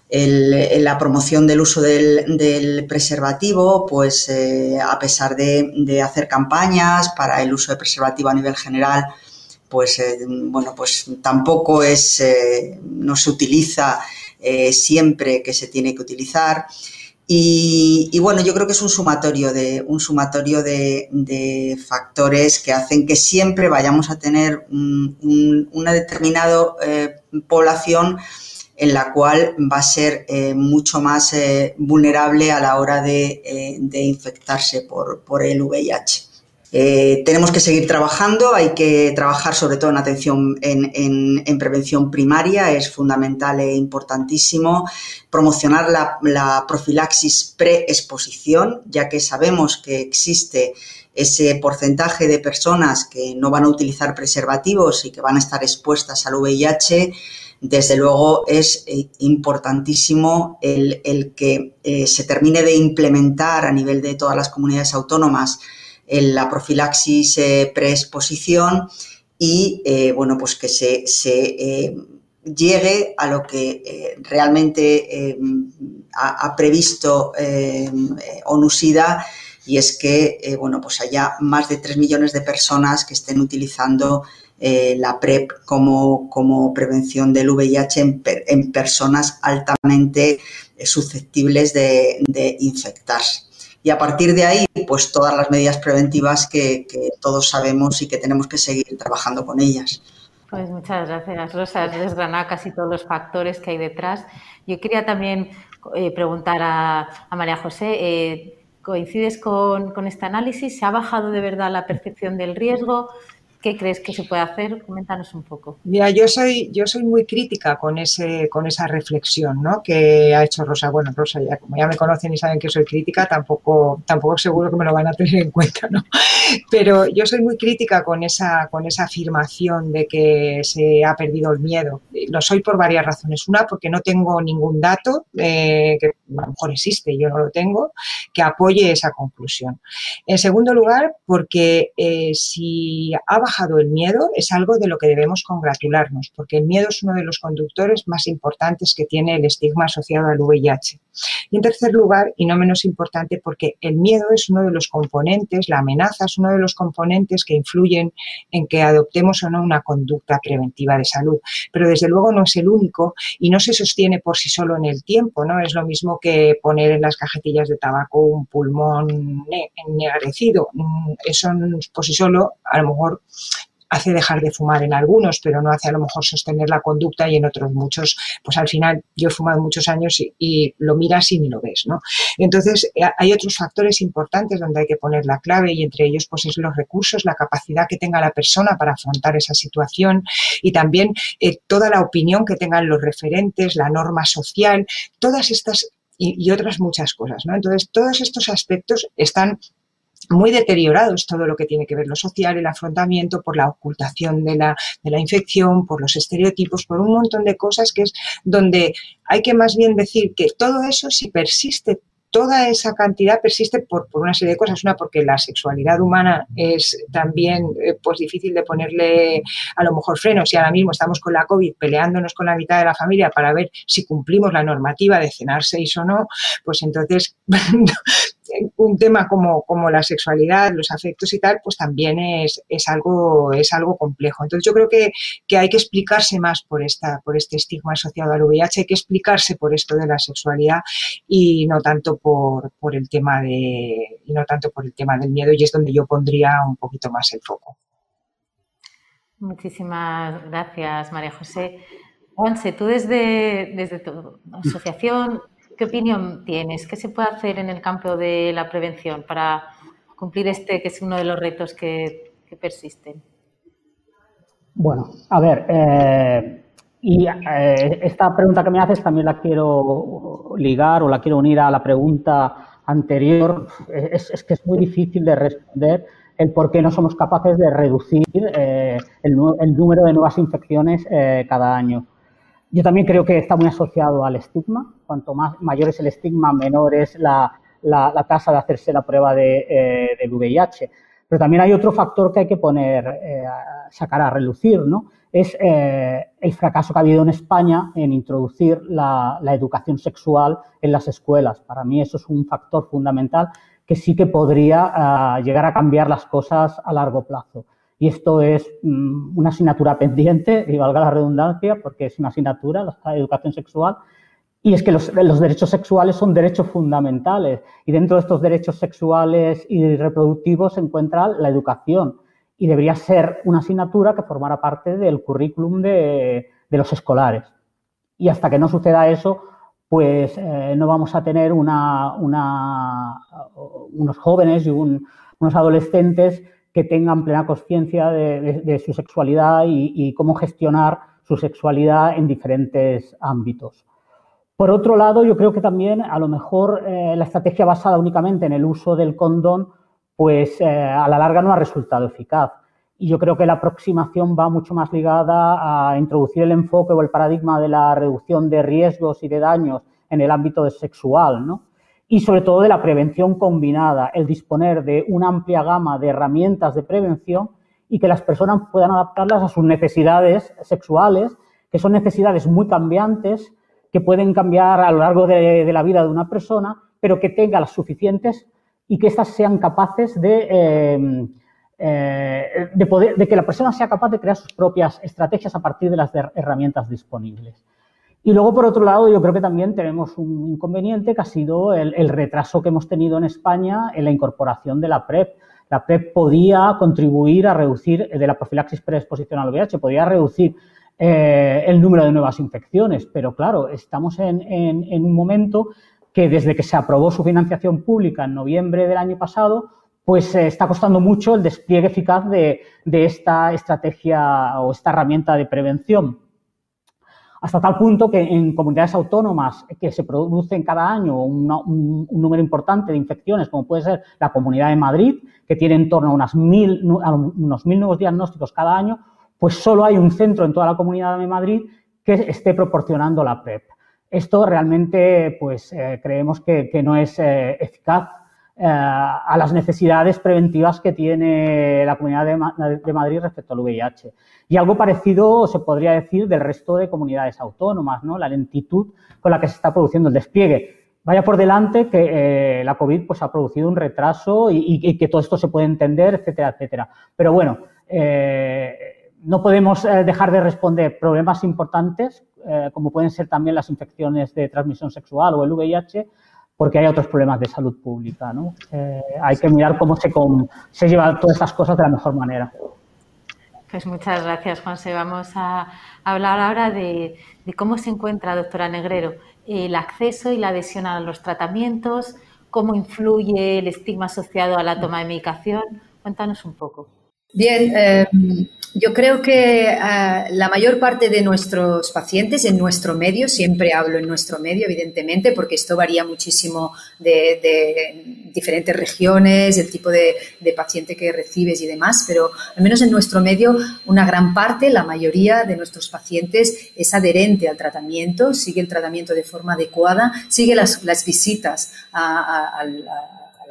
la promoción del uso del, preservativo, pues eh, a pesar de, hacer campañas para el uso de preservativo a nivel general, pues eh, bueno, pues tampoco es, eh, no se utiliza siempre que se tiene que utilizar. Y, bueno, yo creo que es un sumatorio de, un sumatorio de, factores que hacen que siempre vayamos a tener una determinada eh, población en la cual va a ser eh, mucho más eh, vulnerable a la hora de, infectarse por, por, el VIH. Eh, tenemos que seguir trabajando, hay que trabajar sobre todo en atención, en, prevención primaria, es fundamental e importantísimo. Promocionar la, la profilaxis preexposición, ya que sabemos que existe ese porcentaje de personas que no van a utilizar preservativos y que van a estar expuestas al VIH desde luego es eh, importantísimo el, que eh, se termine de implementar a nivel de todas las comunidades autónomas la profilaxis eh, preexposición y bueno pues que se, llegue a lo que realmente ha, previsto ONUSIDA y es que bueno pues haya más de 3 millones de personas que estén utilizando eh, la PrEP como, como, prevención del VIH en, personas altamente eh, susceptibles de, infectarse. Y a partir de ahí, pues todas las medidas preventivas que, todos sabemos y que tenemos que seguir trabajando con ellas. Pues muchas gracias, Rosa. Has desgranado casi todos los factores que hay detrás. Yo quería también eh, preguntar a, María José, ¿coincides con, con, este análisis? ¿Se ha bajado de verdad la percepción del riesgo? ¿Qué crees que se puede hacer? Coméntanos un poco. Mira, yo soy, yo soy muy crítica con ese, con esa reflexión ¿no? que ha hecho Rosa. Bueno, Rosa, ya como ya me conocen y saben que soy crítica, tampoco, tampoco seguro que me lo van a tener en cuenta, ¿no? [LAUGHS] Pero yo soy muy crítica con esa, con esa afirmación de que se ha perdido el miedo. Lo soy por varias razones. Una, porque no tengo ningún dato, eh, que a lo mejor existe, yo no lo tengo, que apoye esa conclusión. En segundo lugar, porque eh, si ha bajado el miedo es algo de lo que debemos congratularnos, porque el miedo es uno de los conductores más importantes que tiene el estigma asociado al VIH. Y en tercer lugar, y no menos importante, porque el miedo es uno de los componentes, la amenaza es uno de los componentes que influyen en que adoptemos o no una conducta preventiva de salud. Pero desde luego no es el único y no se sostiene por sí solo en el tiempo, ¿no? Es lo mismo que poner en las cajetillas de tabaco un pulmón ennegrecido. Mm, eso por sí solo a lo mejor hace dejar de fumar en algunos, pero no hace a lo mejor sostener la conducta y en otros muchos, pues al final yo he fumado muchos años y, lo miras y ni lo ves, ¿no? Entonces eh, hay otros factores importantes donde hay que poner la clave y entre ellos pues es los recursos, la capacidad que tenga la persona para afrontar esa situación y también eh, toda la opinión que tengan los referentes, la norma social, todas estas y, y otras muchas cosas, ¿no? Entonces todos estos aspectos están muy deteriorados todo lo que tiene que ver lo social, el afrontamiento, por la ocultación de la, de la infección, por los estereotipos, por un montón de cosas que es donde hay que más bien decir que todo eso si persiste toda esa cantidad persiste por, por, una serie de cosas. Una, porque la sexualidad humana es también eh, pues difícil de ponerle a lo mejor frenos. Si ahora mismo estamos con la COVID peleándonos con la mitad de la familia para ver si cumplimos la normativa de cenar seis o no, pues entonces [LAUGHS] un tema como, como, la sexualidad, los afectos y tal, pues también es, es, algo, es algo complejo. Entonces yo creo que, que, hay que explicarse más por, esta, por este estigma asociado al VIH, hay que explicarse por esto de la sexualidad y no tanto por, por el tema de, y no tanto por el tema del miedo, y es donde yo pondría un poquito más el foco. Muchísimas gracias, María José. Juanse, tú desde, desde tu asociación ¿Qué opinión tienes? ¿Qué se puede hacer en el campo de la prevención para cumplir este, que es uno de los retos que, persisten? Bueno, a ver, eh, y eh, esta pregunta que me haces también la quiero ligar o la quiero unir a la pregunta anterior. Es, que es muy difícil de responder el por qué no somos capaces de reducir eh, el, número de nuevas infecciones cada año. Yo también creo que está muy asociado al estigma. Cuanto más mayor es el estigma, menor es la, tasa de hacerse la prueba de, eh, del VIH. Pero también hay otro factor que hay que poner, eh, sacar a relucir, ¿no? Es eh, el fracaso que ha habido en España en introducir la, la, educación sexual en las escuelas. Para mí eso es un factor fundamental que sí que podría llegar a cambiar las cosas a largo plazo. Y esto es mm, una asignatura pendiente, y valga la redundancia, porque es una asignatura, la educación sexual, y es que los, derechos sexuales son derechos fundamentales. Y dentro de estos derechos sexuales y reproductivos se encuentra la educación. Y debería ser una asignatura que formara parte del currículum de, los escolares. Y hasta que no suceda eso, pues eh, no vamos a tener unos jóvenes y unos adolescentes que tengan plena conciencia de, su sexualidad y, cómo gestionar su sexualidad en diferentes ámbitos. Por otro lado, yo creo que también a lo mejor eh, la estrategia basada únicamente en el uso del condón, pues eh, a la larga no ha resultado eficaz. Y yo creo que la aproximación va mucho más ligada a introducir el enfoque o el paradigma de la reducción de riesgos y de daños en el ámbito sexual, ¿no? Y sobre todo de la prevención combinada, el disponer de una amplia gama de herramientas de prevención y que las personas puedan adaptarlas a sus necesidades sexuales, que son necesidades muy cambiantes, que pueden cambiar a lo largo de, la vida de una persona, pero que tenga las suficientes y que éstas sean capaces de, eh, eh, de, poder, de que la persona sea capaz de crear sus propias estrategias a partir de las herramientas disponibles. Y luego, por otro lado, yo creo que también tenemos un inconveniente que ha sido el, retraso que hemos tenido en España en la incorporación de la PrEP. La PrEP podía contribuir a reducir, de la profilaxis preexposición al VIH, podía reducir eh, el número de nuevas infecciones, pero claro, estamos en, un momento que desde que se aprobó su financiación pública en noviembre del año pasado, pues eh, está costando mucho el despliegue eficaz de, esta estrategia o esta herramienta de prevención hasta tal punto que en comunidades autónomas que se producen cada año un, número importante de infecciones, como puede ser la Comunidad de Madrid, que tiene en torno a, unos mil nuevos diagnósticos cada año, pues solo hay un centro en toda la Comunidad de Madrid que esté proporcionando la PrEP. Esto realmente, pues, eh, creemos que, no es eh, eficaz a las necesidades preventivas que tiene la Comunidad de, Madrid respecto al VIH. Y algo parecido se podría decir del resto de comunidades autónomas, ¿no? La lentitud con la que se está produciendo el despliegue. Vaya por delante que eh, la COVID pues, ha producido un retraso y, que todo esto se puede entender, etcétera, etcétera. Pero bueno, eh, no podemos dejar de responder problemas importantes, como pueden ser también las infecciones de transmisión sexual o el VIH, porque hay otros problemas de salud pública. ¿no? Eh, hay que mirar cómo se, se llevan todas estas cosas de la mejor manera. Pues muchas gracias, Juanse. Vamos a hablar ahora de, cómo se encuentra, doctora Negrero, el acceso y la adhesión a los tratamientos, cómo influye el estigma asociado a la toma de medicación. Cuéntanos un poco. Bien, eh, yo creo que eh, la mayor parte de nuestros pacientes en nuestro medio, siempre hablo en nuestro medio, evidentemente, porque esto varía muchísimo de, diferentes regiones, el tipo de, paciente que recibes y demás, pero al menos en nuestro medio, una gran parte, la mayoría de nuestros pacientes es adherente al tratamiento, sigue el tratamiento de forma adecuada, sigue las, visitas al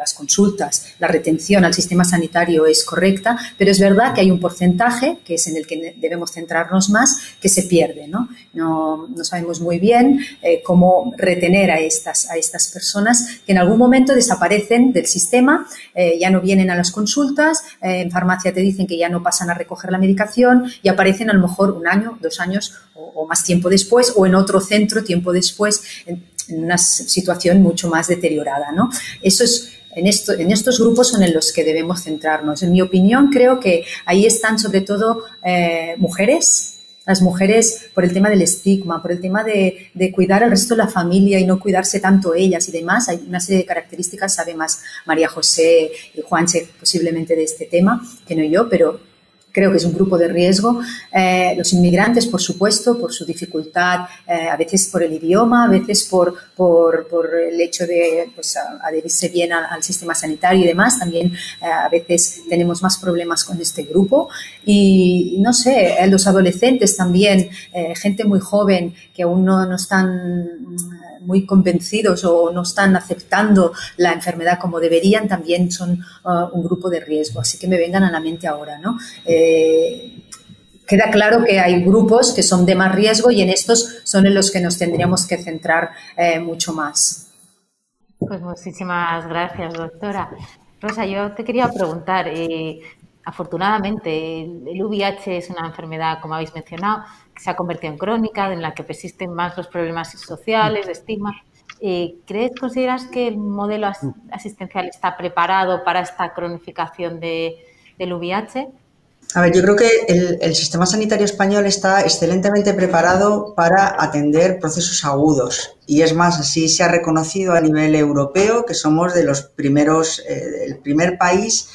las consultas, la retención al sistema sanitario es correcta, pero es verdad que hay un porcentaje, que es en el que debemos centrarnos más, que se pierde. No, no, sabemos muy bien eh, cómo retener a estas, a estas personas que en algún momento desaparecen del sistema, eh, ya no vienen a las consultas, eh, en farmacia te dicen que ya no pasan a recoger la medicación y aparecen a lo mejor un año, dos años o, más tiempo después o en otro centro tiempo después en, en una situación mucho más deteriorada. ¿no? Eso es en, esto, en estos grupos son en los que debemos centrarnos. En mi opinión, creo que ahí están sobre todo eh, mujeres, las mujeres por el tema del estigma, por el tema de, de, cuidar al resto de la familia y no cuidarse tanto ellas y demás. Hay una serie de características, sabe más María José y Juanche posiblemente de este tema que no yo, pero creo que es un grupo de riesgo. Eh, los inmigrantes, por supuesto, por su dificultad, eh, a veces por el idioma, a veces por, el hecho de pues, adherirse bien al, sistema sanitario y demás. También eh, a veces tenemos más problemas con este grupo. Y no sé, los adolescentes también, gente muy joven que aún no, no están muy convencidos o no están aceptando la enfermedad como deberían, también son uh, un grupo de riesgo. Así que me vengan a la mente ahora, ¿no? Eh, queda claro que hay grupos que son de más riesgo y en estos son en los que nos tendríamos que centrar eh, mucho más. Pues muchísimas gracias, doctora. Rosa, yo te quería preguntar, eh, afortunadamente el VIH es una enfermedad, como habéis mencionado, se ha convertido en crónica, en la que persisten más los problemas sociales, de estigma. Eh, ¿Crees, consideras que el modelo asistencial está preparado para esta cronificación de, del VIH? A ver, yo creo que el, sistema sanitario español está excelentemente preparado para atender procesos agudos y es más, así se ha reconocido a nivel europeo que somos de los primeros, eh, el primer país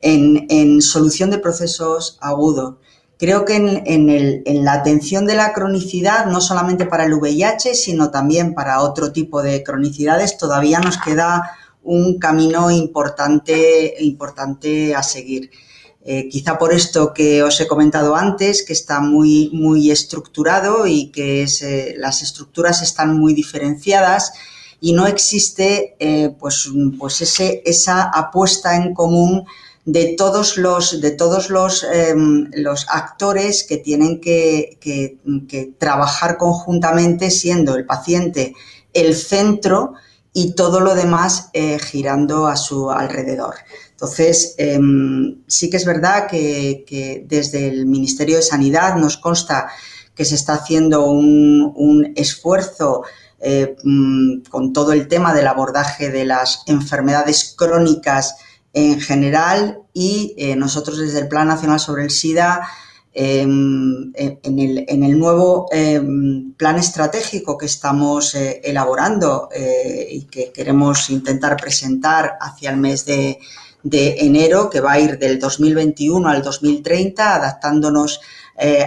en, solución de procesos agudos. Creo que en, la atención de la cronicidad, no solamente para el VIH, sino también para otro tipo de cronicidades, todavía nos queda un camino importante, importante a seguir. Eh, quizá por esto que os he comentado antes, que está muy, muy estructurado y que eh, las estructuras están muy diferenciadas y no existe eh, pues, pues ese, esa apuesta en común de todos los, de todos los, em, los actores que tienen que, trabajar conjuntamente siendo el paciente el centro y todo lo demás eh, girando a su alrededor. Entonces, em, sí que es verdad que, desde el Ministerio de Sanidad nos consta que se está haciendo un, un esfuerzo eh, mm, con todo el tema del abordaje de las enfermedades crónicas en general y eh, nosotros desde el Plan Nacional sobre el SIDA em, en, el, nuevo em, plan estratégico que estamos eh, elaborando y que queremos intentar presentar hacia el mes de, enero, que va a ir del 2021 al 2030, adaptándonos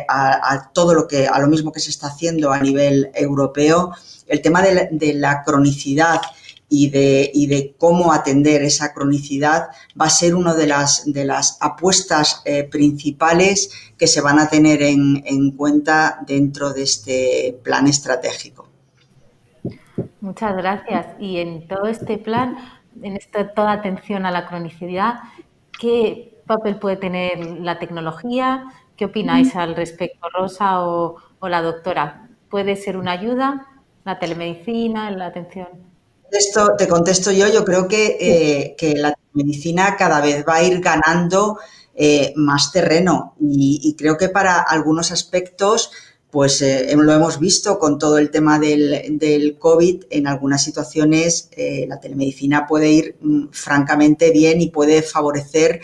a, todo lo que a lo mismo que se está haciendo a nivel europeo. El tema de la, cronicidad y de, de, cómo atender esa cronicidad va a ser una de las, de las apuestas eh, principales que se van a tener en, cuenta dentro de este plan estratégico. Muchas gracias. Y en todo este plan, en esta toda atención a la cronicidad, ¿qué papel puede tener la tecnología? ¿Qué opináis al respecto, Rosa o, o la doctora? ¿Puede ser una ayuda? la telemedicina, la atención. Te contesto yo, yo creo que, eh, la telemedicina cada vez va a ir ganando eh, más terreno. Y, creo que para algunos aspectos, pues eh, lo hemos visto con todo el tema del, del COVID, en algunas situaciones la telemedicina puede ir mm, francamente bien y puede favorecer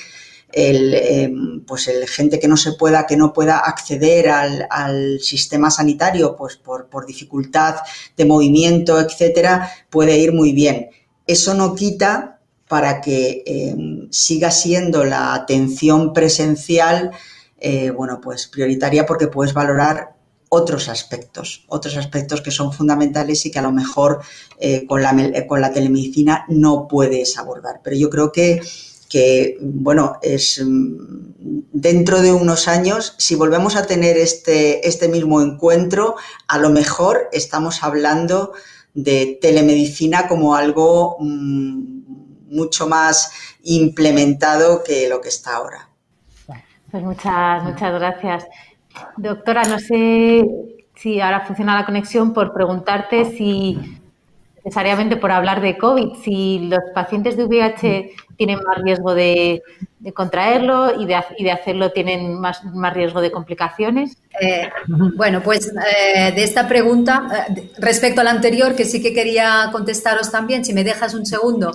em, pues el gente que no se pueda, que no pueda acceder al, sistema sanitario, pues por, dificultad de movimiento, etcétera, puede ir muy bien. Eso no quita para que em, siga siendo la atención presencial, eh, bueno, pues prioritaria porque puedes valorar otros aspectos, otros aspectos que son fundamentales y que a lo mejor eh, con, la, con la telemedicina no puedes abordar. Pero yo creo que que, bueno, es mm, dentro de unos años, si volvemos a tener este, este mismo encuentro, a lo mejor estamos hablando de telemedicina como algo mm, mucho más implementado que lo que está ahora. Pues muchas, muchas gracias. Doctora, no sé si ahora funciona la conexión por preguntarte si necesariamente por hablar de COVID, si los pacientes de VIH tienen más riesgo de, contraerlo y de, de, hacerlo tienen más, más riesgo de complicaciones? Eh, bueno, pues eh, de esta pregunta, eh, respecto a la anterior, que sí que quería contestaros también, si me dejas un segundo,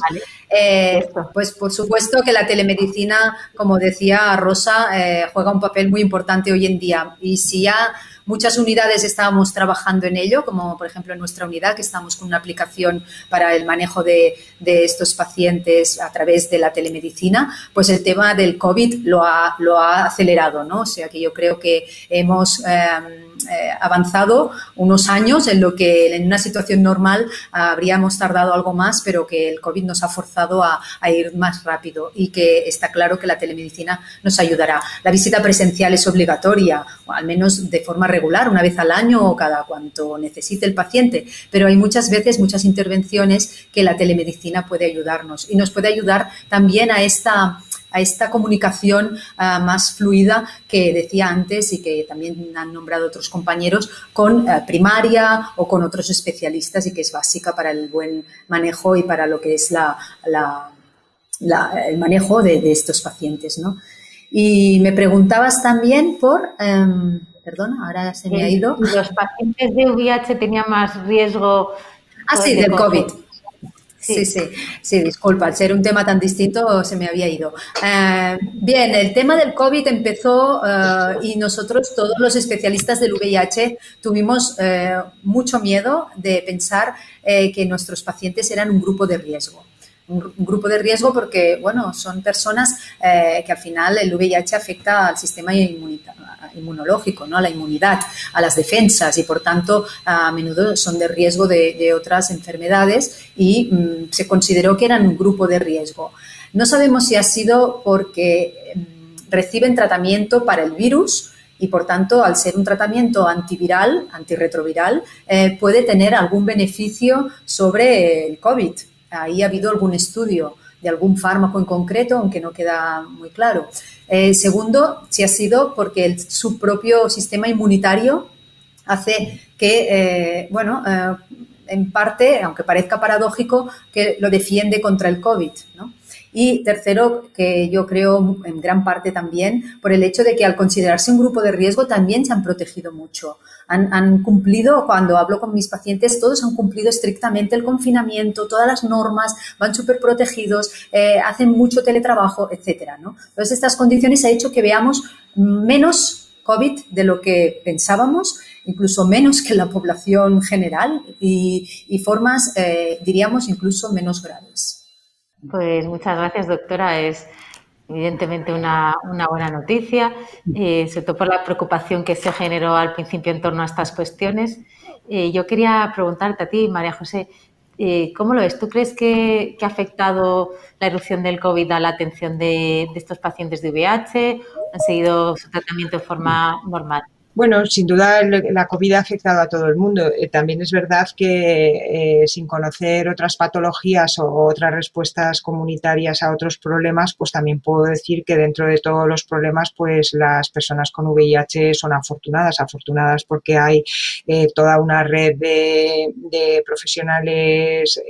pues por supuesto que la telemedicina, como decía Rosa, juega un papel muy importante hoy en día. Y si ya Muchas unidades estábamos trabajando en ello, como por ejemplo en nuestra unidad, que estamos con una aplicación para el manejo de, estos pacientes a través de la telemedicina, pues el tema del COVID lo ha, lo ha acelerado, ¿no? O sea que yo creo que hemos... Em, eh, avanzado unos años en lo que en una situación normal habríamos tardado algo más, pero que el COVID nos ha forzado a, ir más rápido y que está claro que la telemedicina nos ayudará. La visita presencial es obligatoria, o al menos de forma regular, una vez al año o cada cuanto necesite el paciente, pero hay muchas veces, muchas intervenciones que la telemedicina puede ayudarnos y nos puede ayudar también a esta a esta comunicación ah, más fluida que decía antes y que también han nombrado otros compañeros con eh, primaria o con otros especialistas y que es básica para el buen manejo y para lo que es la, el manejo de, estos pacientes. ¿no? Y me preguntabas también por... Em, perdona, ahora se me ha ido. ¿Los pacientes de VIH tenían más riesgo? Ah, sí, del COVID. Sí, sí, sí, disculpa, al ser un tema tan distinto se me había ido. Eh, bien, el tema del COVID empezó eh, y nosotros, todos los especialistas del VIH, tuvimos eh, mucho miedo de pensar que nuestros pacientes eran un grupo de riesgo. un, grupo de riesgo porque, bueno, son personas eh, que al final el VIH afecta al sistema inmunológico, ¿no? a la inmunidad, a las defensas y, por tanto, a menudo son de riesgo de, otras enfermedades y mm, se consideró que eran un grupo de riesgo. No sabemos si ha sido porque mm, reciben tratamiento para el virus y por tanto, al ser un tratamiento antiviral, antirretroviral, eh, puede tener algún beneficio sobre el COVID. Ahí ha habido algún estudio de algún fármaco en concreto, aunque no queda muy claro. Eh, segundo, si ha sido porque su propio sistema inmunitario hace que, eh, bueno, en parte, aunque parezca paradójico, que lo defiende contra el COVID. Y tercero, que yo creo en gran parte también por el hecho de que al considerarse un grupo de riesgo también se han protegido mucho. Han, cumplido, cuando hablo con mis pacientes, todos han cumplido estrictamente el confinamiento, todas las normas, van súper protegidos, eh, hacen mucho teletrabajo, etcétera. ¿no? Entonces, estas condiciones han hecho que veamos menos COVID de lo que pensábamos, incluso menos que la población general y, formas, eh, diríamos, incluso menos graves. Pues muchas gracias, doctora. Es evidentemente una, buena noticia, eh, sobre todo por la preocupación que se generó al principio en torno a estas cuestiones. Eh, yo quería preguntarte a ti, María José, eh, ¿cómo lo ves? ¿Tú crees que, ha afectado la erupción del COVID a la atención de, de estos pacientes de VIH? ¿Han seguido su tratamiento de forma normal? Bueno, sin duda la COVID ha afectado a todo el mundo. Eh, también es verdad que eh, sin conocer otras patologías o otras respuestas comunitarias a otros problemas, pues también puedo decir que dentro de todos los problemas, pues las personas con VIH son afortunadas, afortunadas porque hay eh, toda una red de, profesionales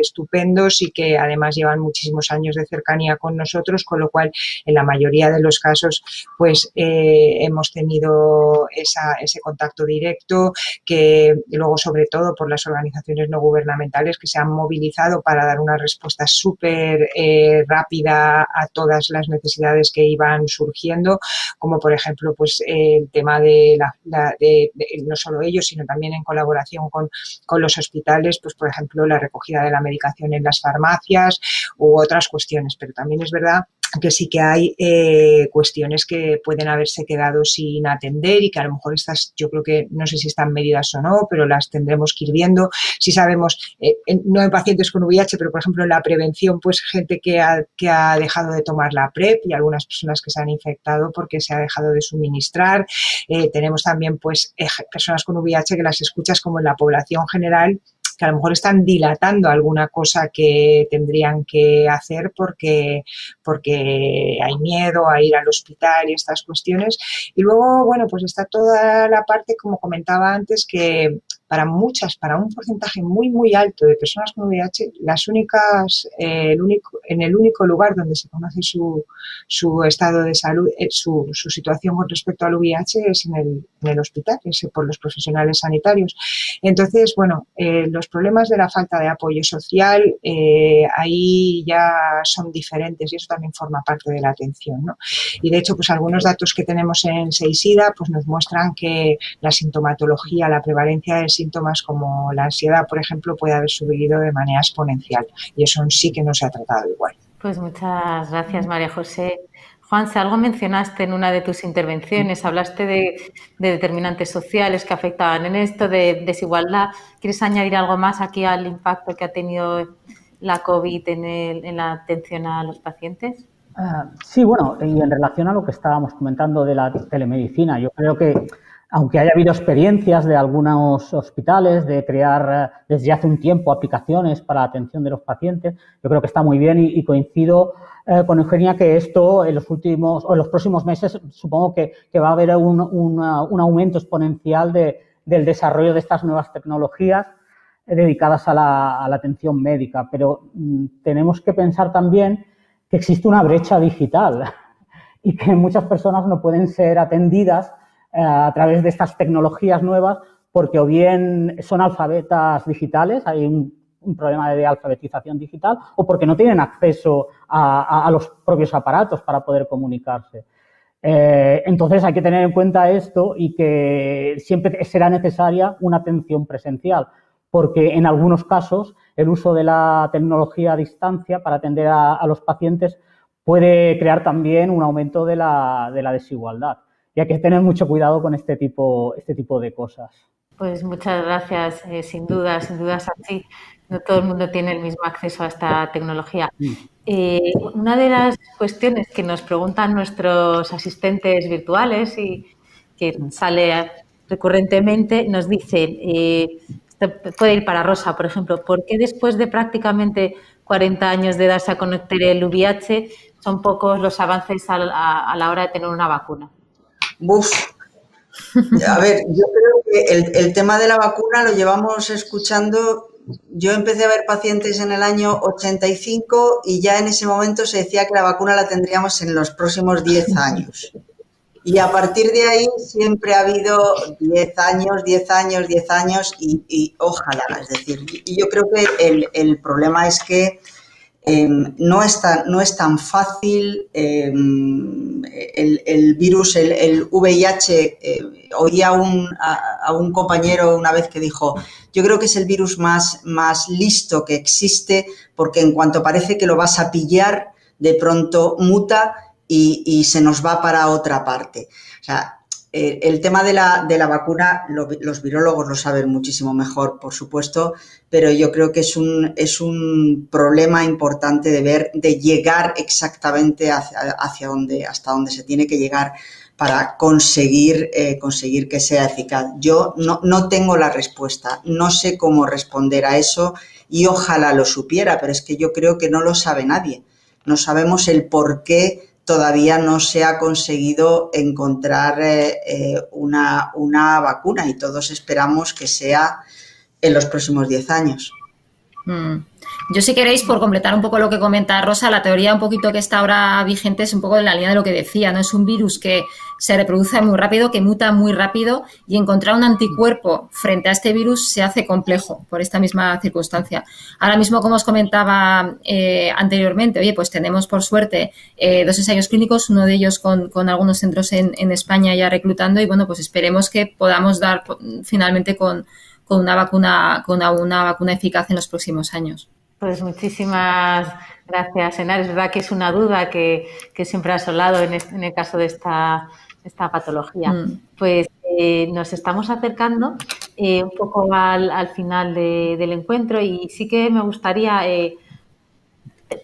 estupendos y que además llevan muchísimos años de cercanía con nosotros, con lo cual en la mayoría de los casos, pues hemos tenido ese contacto directo, que luego sobre todo por las organizaciones no gubernamentales que se han movilizado para dar una respuesta súper eh, rápida a todas las necesidades que iban surgiendo, como por ejemplo pues el tema de, la, de, no solo ellos, sino también en colaboración con, con los hospitales, pues por ejemplo la recogida de la medicación en las farmacias u otras cuestiones. Pero también es verdad que sí que hay eh, cuestiones que pueden haberse quedado sin atender y que a lo mejor estas, yo creo que no sé si están medidas o no, pero las tendremos que ir viendo. Si sabemos, eh, no en pacientes con VIH, pero por ejemplo en la prevención, pues gente que ha, que ha dejado de tomar la PrEP y algunas personas que se han infectado porque se ha dejado de suministrar. Eh, tenemos también pues personas con VIH que las escuchas como en la población general que a lo mejor están dilatando alguna cosa que tendrían que hacer porque, porque hay miedo a ir al hospital y estas cuestiones. Y luego, bueno, pues está toda la parte, como comentaba antes, que para muchas, para un porcentaje muy, muy alto de personas con VIH, las únicas, eh, el único, en el único lugar donde se conoce su, su estado de salud, eh, su, su, situación con respecto al VIH es en el, en el hospital, es por los profesionales sanitarios. Entonces, bueno, eh, los problemas de la falta de apoyo social ahí ya son diferentes y eso también forma parte de la atención, ¿no? Y de hecho, pues algunos datos que tenemos en SEISIDA pues nos muestran que la sintomatología, la prevalencia de síntomas como la ansiedad, por ejemplo, puede haber subido de manera exponencial y eso sí que no se ha tratado igual. Pues muchas gracias, María José. Juan, si algo mencionaste en una de tus intervenciones, hablaste de, determinantes sociales que afectaban en esto, de desigualdad. ¿Quieres añadir algo más aquí al impacto que ha tenido la COVID en, en la atención a los pacientes? Ah, sí, bueno, y en relación a lo que estábamos comentando de la telemedicina, yo creo que aunque haya habido experiencias de algunos hospitales de crear eh, desde hace un tiempo aplicaciones para la atención de los pacientes, yo creo que está muy bien y, coincido eh, con Eugenia que esto en los últimos o en los próximos meses supongo que, va a haber un, aumento exponencial del desarrollo de estas nuevas tecnologías dedicadas a la, atención médica. Pero mm, tenemos que pensar también que existe una brecha digital [LAUGHS] y que muchas personas no pueden ser atendidas a través de estas tecnologías nuevas porque o bien son alfabetas digitales, hay un, problema de alfabetización digital, o porque no tienen acceso a, los propios aparatos para poder comunicarse. Eh, entonces hay que tener en cuenta esto y que siempre será necesaria una atención presencial, porque en algunos casos el uso de la tecnología a distancia para atender a, los pacientes puede crear también un aumento de la, desigualdad. Y hay que tener mucho cuidado con este tipo, este tipo de cosas. Pues muchas gracias, eh, sin duda, sin duda es así. No todo el mundo tiene el mismo acceso a esta tecnología. Eh, una de las cuestiones que nos preguntan nuestros asistentes virtuales y que sale recurrentemente, nos dicen, eh, puede ir para Rosa, por ejemplo, ¿por qué después de prácticamente 40 años de darse a conocer el VIH son pocos los avances a la, hora de tener una vacuna? Buf. A ver, yo creo que el, el tema de la vacuna lo llevamos escuchando yo empecé a ver pacientes en el año 85 y ya en ese momento se decía que la vacuna la tendríamos en los próximos 10 años. Y a partir de ahí siempre ha habido 10 años, 10 años, 10 años y, ojalá. Es decir, y yo creo que el, el problema es que Em, no, es tan, no es tan fácil. Em, el, virus, el, VIH, eh, oí a un, a, un, compañero una vez que dijo, yo creo que es el virus más, más listo que existe porque en cuanto parece que lo vas a pillar, de pronto muta y, y se nos va para otra parte. O sea, eh, el tema de la, de la vacuna, los virólogos lo saben muchísimo mejor, por supuesto, pero yo creo que es un, es un problema importante de ver, de llegar exactamente hacia, hacia donde, hasta donde se tiene que llegar para conseguir, eh, conseguir que sea eficaz. Yo no, no tengo la respuesta, no sé cómo responder a eso y ojalá lo supiera, pero es que yo creo que no lo sabe nadie. No sabemos el por qué todavía no se ha conseguido encontrar eh, eh, una, una, vacuna y todos esperamos que sea en los próximos 10 años. Mm. Yo si queréis, por completar un poco lo que comenta Rosa, la teoría un poquito que está ahora vigente es un poco en la línea de lo que decía, ¿no? Es un virus que se reproduce muy rápido, que muta muy rápido y encontrar un anticuerpo frente a este virus se hace complejo por esta misma circunstancia. Ahora mismo, como os comentaba eh, anteriormente, oye, pues tenemos por suerte eh, dos ensayos clínicos, uno de ellos con, algunos centros en, España ya reclutando y bueno, pues esperemos que podamos dar finalmente con una vacuna, con una vacuna eficaz en los próximos años. Pues muchísimas gracias, Enar. Es verdad que es una duda que, siempre ha asolado en, en, el caso de esta, esta patología. Mm. Pues eh, nos estamos acercando eh, un poco al, final del encuentro y sí que me gustaría, eh,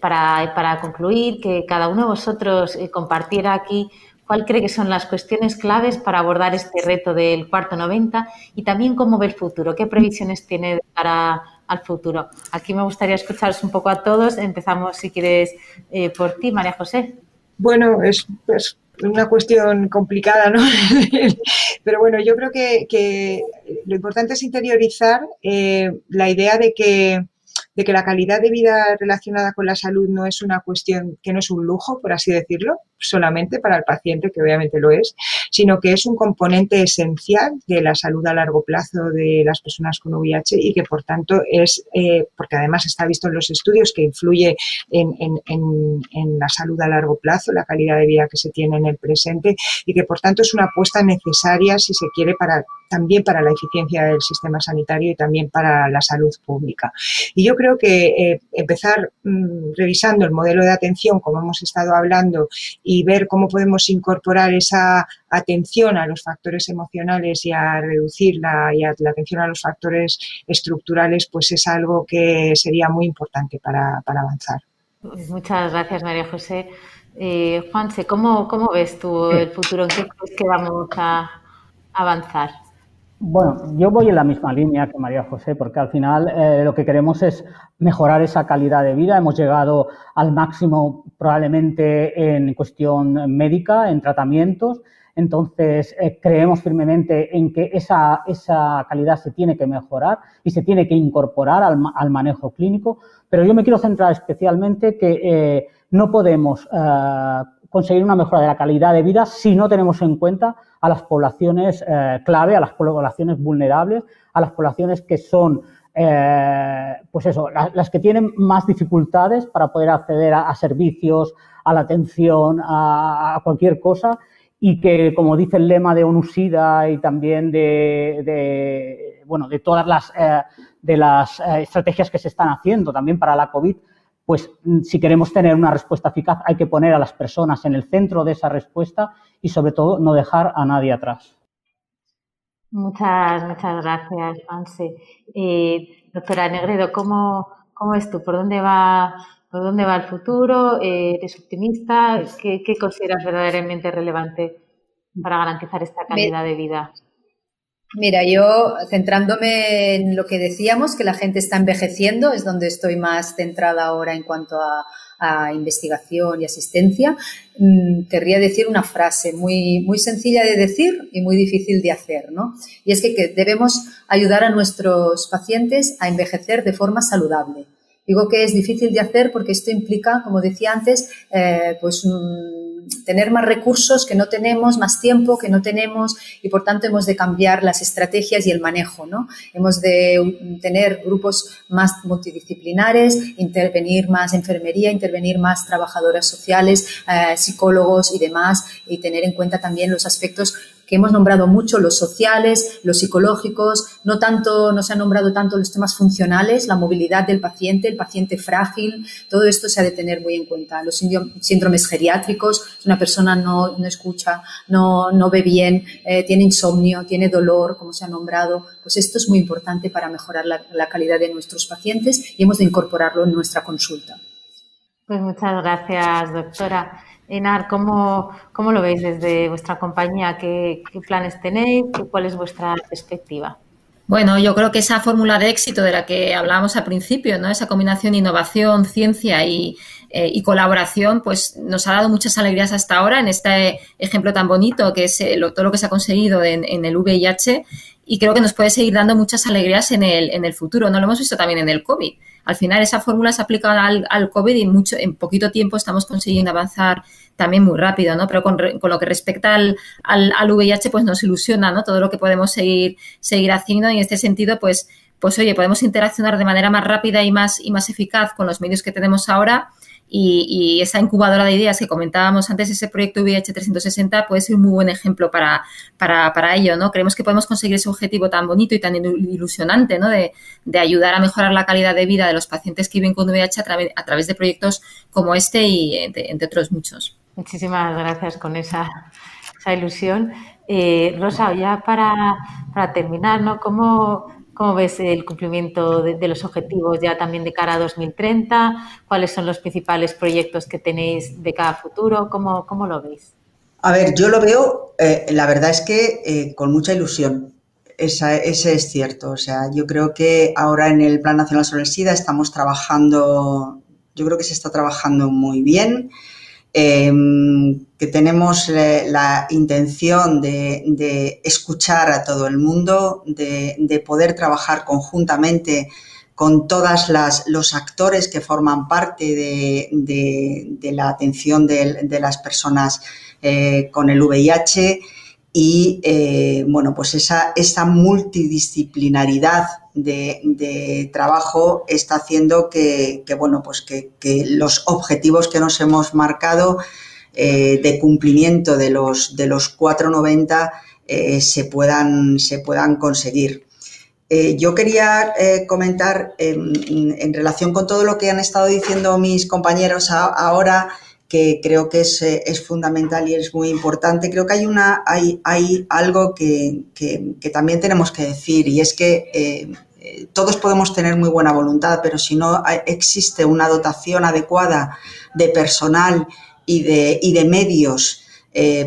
para, para, concluir, que cada uno de vosotros compartiera aquí ¿Cuál cree que son las cuestiones claves para abordar este reto del cuarto 90 y también cómo ve el futuro? ¿Qué previsiones tiene para al futuro? Aquí me gustaría escucharos un poco a todos. Empezamos, si quieres, eh, por ti, María José. Bueno, es, una cuestión complicada, ¿no? [LAUGHS] Pero bueno, yo creo que, lo importante es interiorizar eh, la idea de que de que la calidad de vida relacionada con la salud no es una cuestión, que no es un lujo, por así decirlo, solamente para el paciente, que obviamente lo es, sino que es un componente esencial de la salud a largo plazo de las personas con VIH y que por tanto es, eh, porque además está visto en los estudios que influye en, la salud a largo plazo, la calidad de vida que se tiene en el presente y que por tanto es una apuesta necesaria si se quiere para también para la eficiencia del sistema sanitario y también para la salud pública. Y yo creo que eh, empezar mm, revisando el modelo de atención, como hemos estado hablando, y ver cómo podemos incorporar esa atención a los factores emocionales y a reducir la, y la atención a los factores estructurales, pues es algo que sería muy importante para, avanzar. Muchas gracias, María José. Eh, Juanse, ¿cómo, ¿cómo ves tú el futuro? ¿En qué crees que vamos a avanzar? Bueno, yo voy en la misma línea que María José, porque al final eh, lo que queremos es mejorar esa calidad de vida. Hemos llegado al máximo probablemente en cuestión médica, en tratamientos. Entonces, eh, creemos firmemente en que esa, esa, calidad se tiene que mejorar y se tiene que incorporar al, al manejo clínico. Pero yo me quiero centrar especialmente que eh, no podemos conseguir una mejora de la calidad de vida si no tenemos en cuenta a las poblaciones eh, clave, a las poblaciones vulnerables, a las poblaciones que son, eh, pues eso, las, que tienen más dificultades para poder acceder a, servicios, a la atención, a, cualquier cosa y que, como dice el lema de ONUSIDA y también de, bueno, de todas las, eh, de las estrategias que se están haciendo también para la COVID, pues mm, si queremos tener una respuesta eficaz hay que poner a las personas en el centro de esa respuesta y sobre todo no dejar a nadie atrás. Muchas, muchas gracias, Anse. Eh, doctora Negredo, ¿cómo, ¿cómo es tú? ¿Por dónde va, por dónde va el futuro? Eh, ¿Eres optimista? ¿Qué, ¿Qué, consideras verdaderamente relevante para garantizar esta calidad de vida? Mira, yo centrándome en lo que decíamos, que la gente está envejeciendo, es donde estoy más centrada ahora en cuanto a, investigación y asistencia, mm, querría decir una frase muy, muy sencilla de decir y muy difícil de hacer, ¿no? Y es que, debemos ayudar a nuestros pacientes a envejecer de forma saludable. Digo que es difícil de hacer porque esto implica, como decía antes, eh, pues tener más recursos que no tenemos, más tiempo que no tenemos y por tanto hemos de cambiar las estrategias y el manejo, ¿no? Hemos de tener grupos más multidisciplinares, intervenir más enfermería, intervenir más trabajadoras sociales, eh, psicólogos y demás y tener en cuenta también los aspectos que hemos nombrado mucho los sociales, los psicológicos, no tanto, no se han nombrado tanto los temas funcionales, la movilidad del paciente, el paciente frágil, todo esto se ha de tener muy en cuenta. Los síndromes geriátricos, una persona no, no escucha, no, no, ve bien, eh, tiene insomnio, tiene dolor, como se ha nombrado, pues esto es muy importante para mejorar la, la calidad de nuestros pacientes y hemos de incorporarlo en nuestra consulta. Pues muchas gracias, doctora. Enar, ¿cómo, ¿cómo, lo veis desde vuestra compañía? ¿Qué, planes tenéis? ¿Cuál es vuestra perspectiva? Bueno, yo creo que esa fórmula de éxito de la que hablábamos al principio, ¿no? Esa combinación innovación, ciencia y, eh, colaboración, pues nos ha dado muchas alegrías hasta ahora en este ejemplo tan bonito que es eh, todo lo que se ha conseguido en, en, el VIH y creo que nos puede seguir dando muchas alegrías en el, en el futuro. No lo hemos visto también en el COVID al final esa fórmula se aplica al, al, COVID y mucho, en poquito tiempo estamos consiguiendo avanzar también muy rápido, ¿no? Pero con, lo que respecta al, al, VIH, pues nos ilusiona, ¿no? Todo lo que podemos seguir, seguir haciendo y en este sentido, pues, pues oye, podemos interaccionar de manera más rápida y más, y más eficaz con los medios que tenemos ahora y, esa incubadora de ideas que comentábamos antes, ese proyecto VIH 360 puede ser un muy buen ejemplo para, para, ello, ¿no? Creemos que podemos conseguir ese objetivo tan bonito y tan ilusionante, ¿no? De, ayudar a mejorar la calidad de vida de los pacientes que viven con VIH a, través de proyectos como este y entre, otros muchos. Muchísimas gracias con esa, esa ilusión. Eh, Rosa, ya para, para terminar, ¿no? ¿Cómo, ¿Cómo ves el cumplimiento de, los objetivos ya también de cara a 2030? ¿Cuáles son los principales proyectos que tenéis de cada futuro? ¿Cómo, cómo lo veis? A ver, yo lo veo, eh, la verdad es que eh, con mucha ilusión. ese es cierto. O sea, yo creo que ahora en el Plan Nacional sobre el SIDA estamos trabajando, yo creo que se está trabajando muy bien. Em, que tenemos eh, la intención de, escuchar a todo el mundo, de, poder trabajar conjuntamente con todos los actores que forman parte de, la atención de, las personas eh, con el VIH y eh, bueno, pues esa, esa multidisciplinaridad de, trabajo está haciendo que, bueno, pues que, los objetivos que nos hemos marcado eh, de cumplimiento de los, de los 490 eh, se, puedan, se puedan conseguir. yo quería comentar en, relación con todo lo que han estado diciendo mis compañeros ahora, que creo que es, eh, es, fundamental y es muy importante. Creo que hay, una, hay, hay algo que, que, también tenemos que decir y es que eh, eh, todos podemos tener muy buena voluntad, pero si no existe una dotación adecuada de personal y de, medios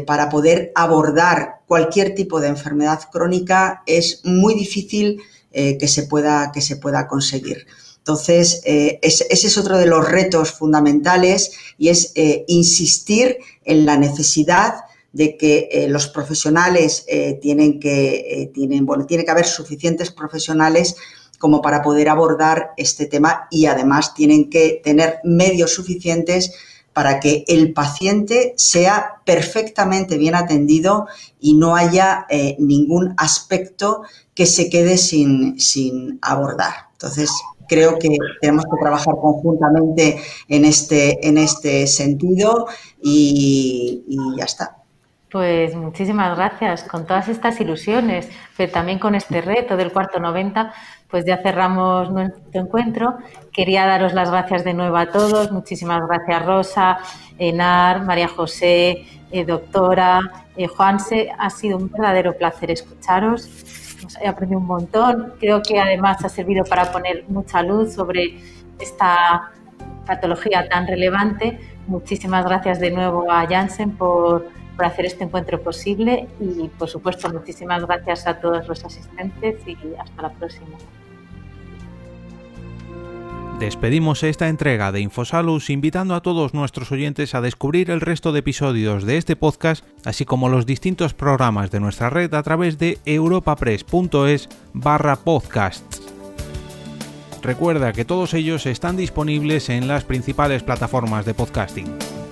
para poder abordar cualquier tipo de enfermedad crónica, es muy difícil que, se pueda, que se pueda conseguir. Entonces, eh, ese es otro de los retos fundamentales y es eh, insistir en la necesidad de que eh, los profesionales tienen que, tienen, bueno, tiene que haber suficientes profesionales como para poder abordar este tema y además tienen que tener medios suficientes para que el paciente sea perfectamente bien atendido y no haya ningún aspecto que se quede sin, sin abordar. Entonces, creo que tenemos que trabajar conjuntamente en este, en este sentido y, ya está. Pues muchísimas gracias. Con todas estas ilusiones, pero también con este reto del cuarto 90, pues ya cerramos nuestro encuentro. Quería daros las gracias de nuevo a todos. Muchísimas gracias Rosa, Enar, María José, eh, doctora, eh, Juanse. Ha sido un verdadero placer escucharos. he aprendido un montón. Creo que además ha servido para poner mucha luz sobre esta patología tan relevante. Muchísimas gracias de nuevo a Janssen por por hacer este encuentro posible y, por supuesto, muchísimas gracias a todos los asistentes y hasta la próxima. Despedimos esta entrega de Infosalus invitando a todos nuestros oyentes a descubrir el resto de episodios de este podcast, así como los distintos programas de nuestra red a través de europapress.es barra podcasts. Recuerda que todos ellos están disponibles en las principales plataformas de podcasting.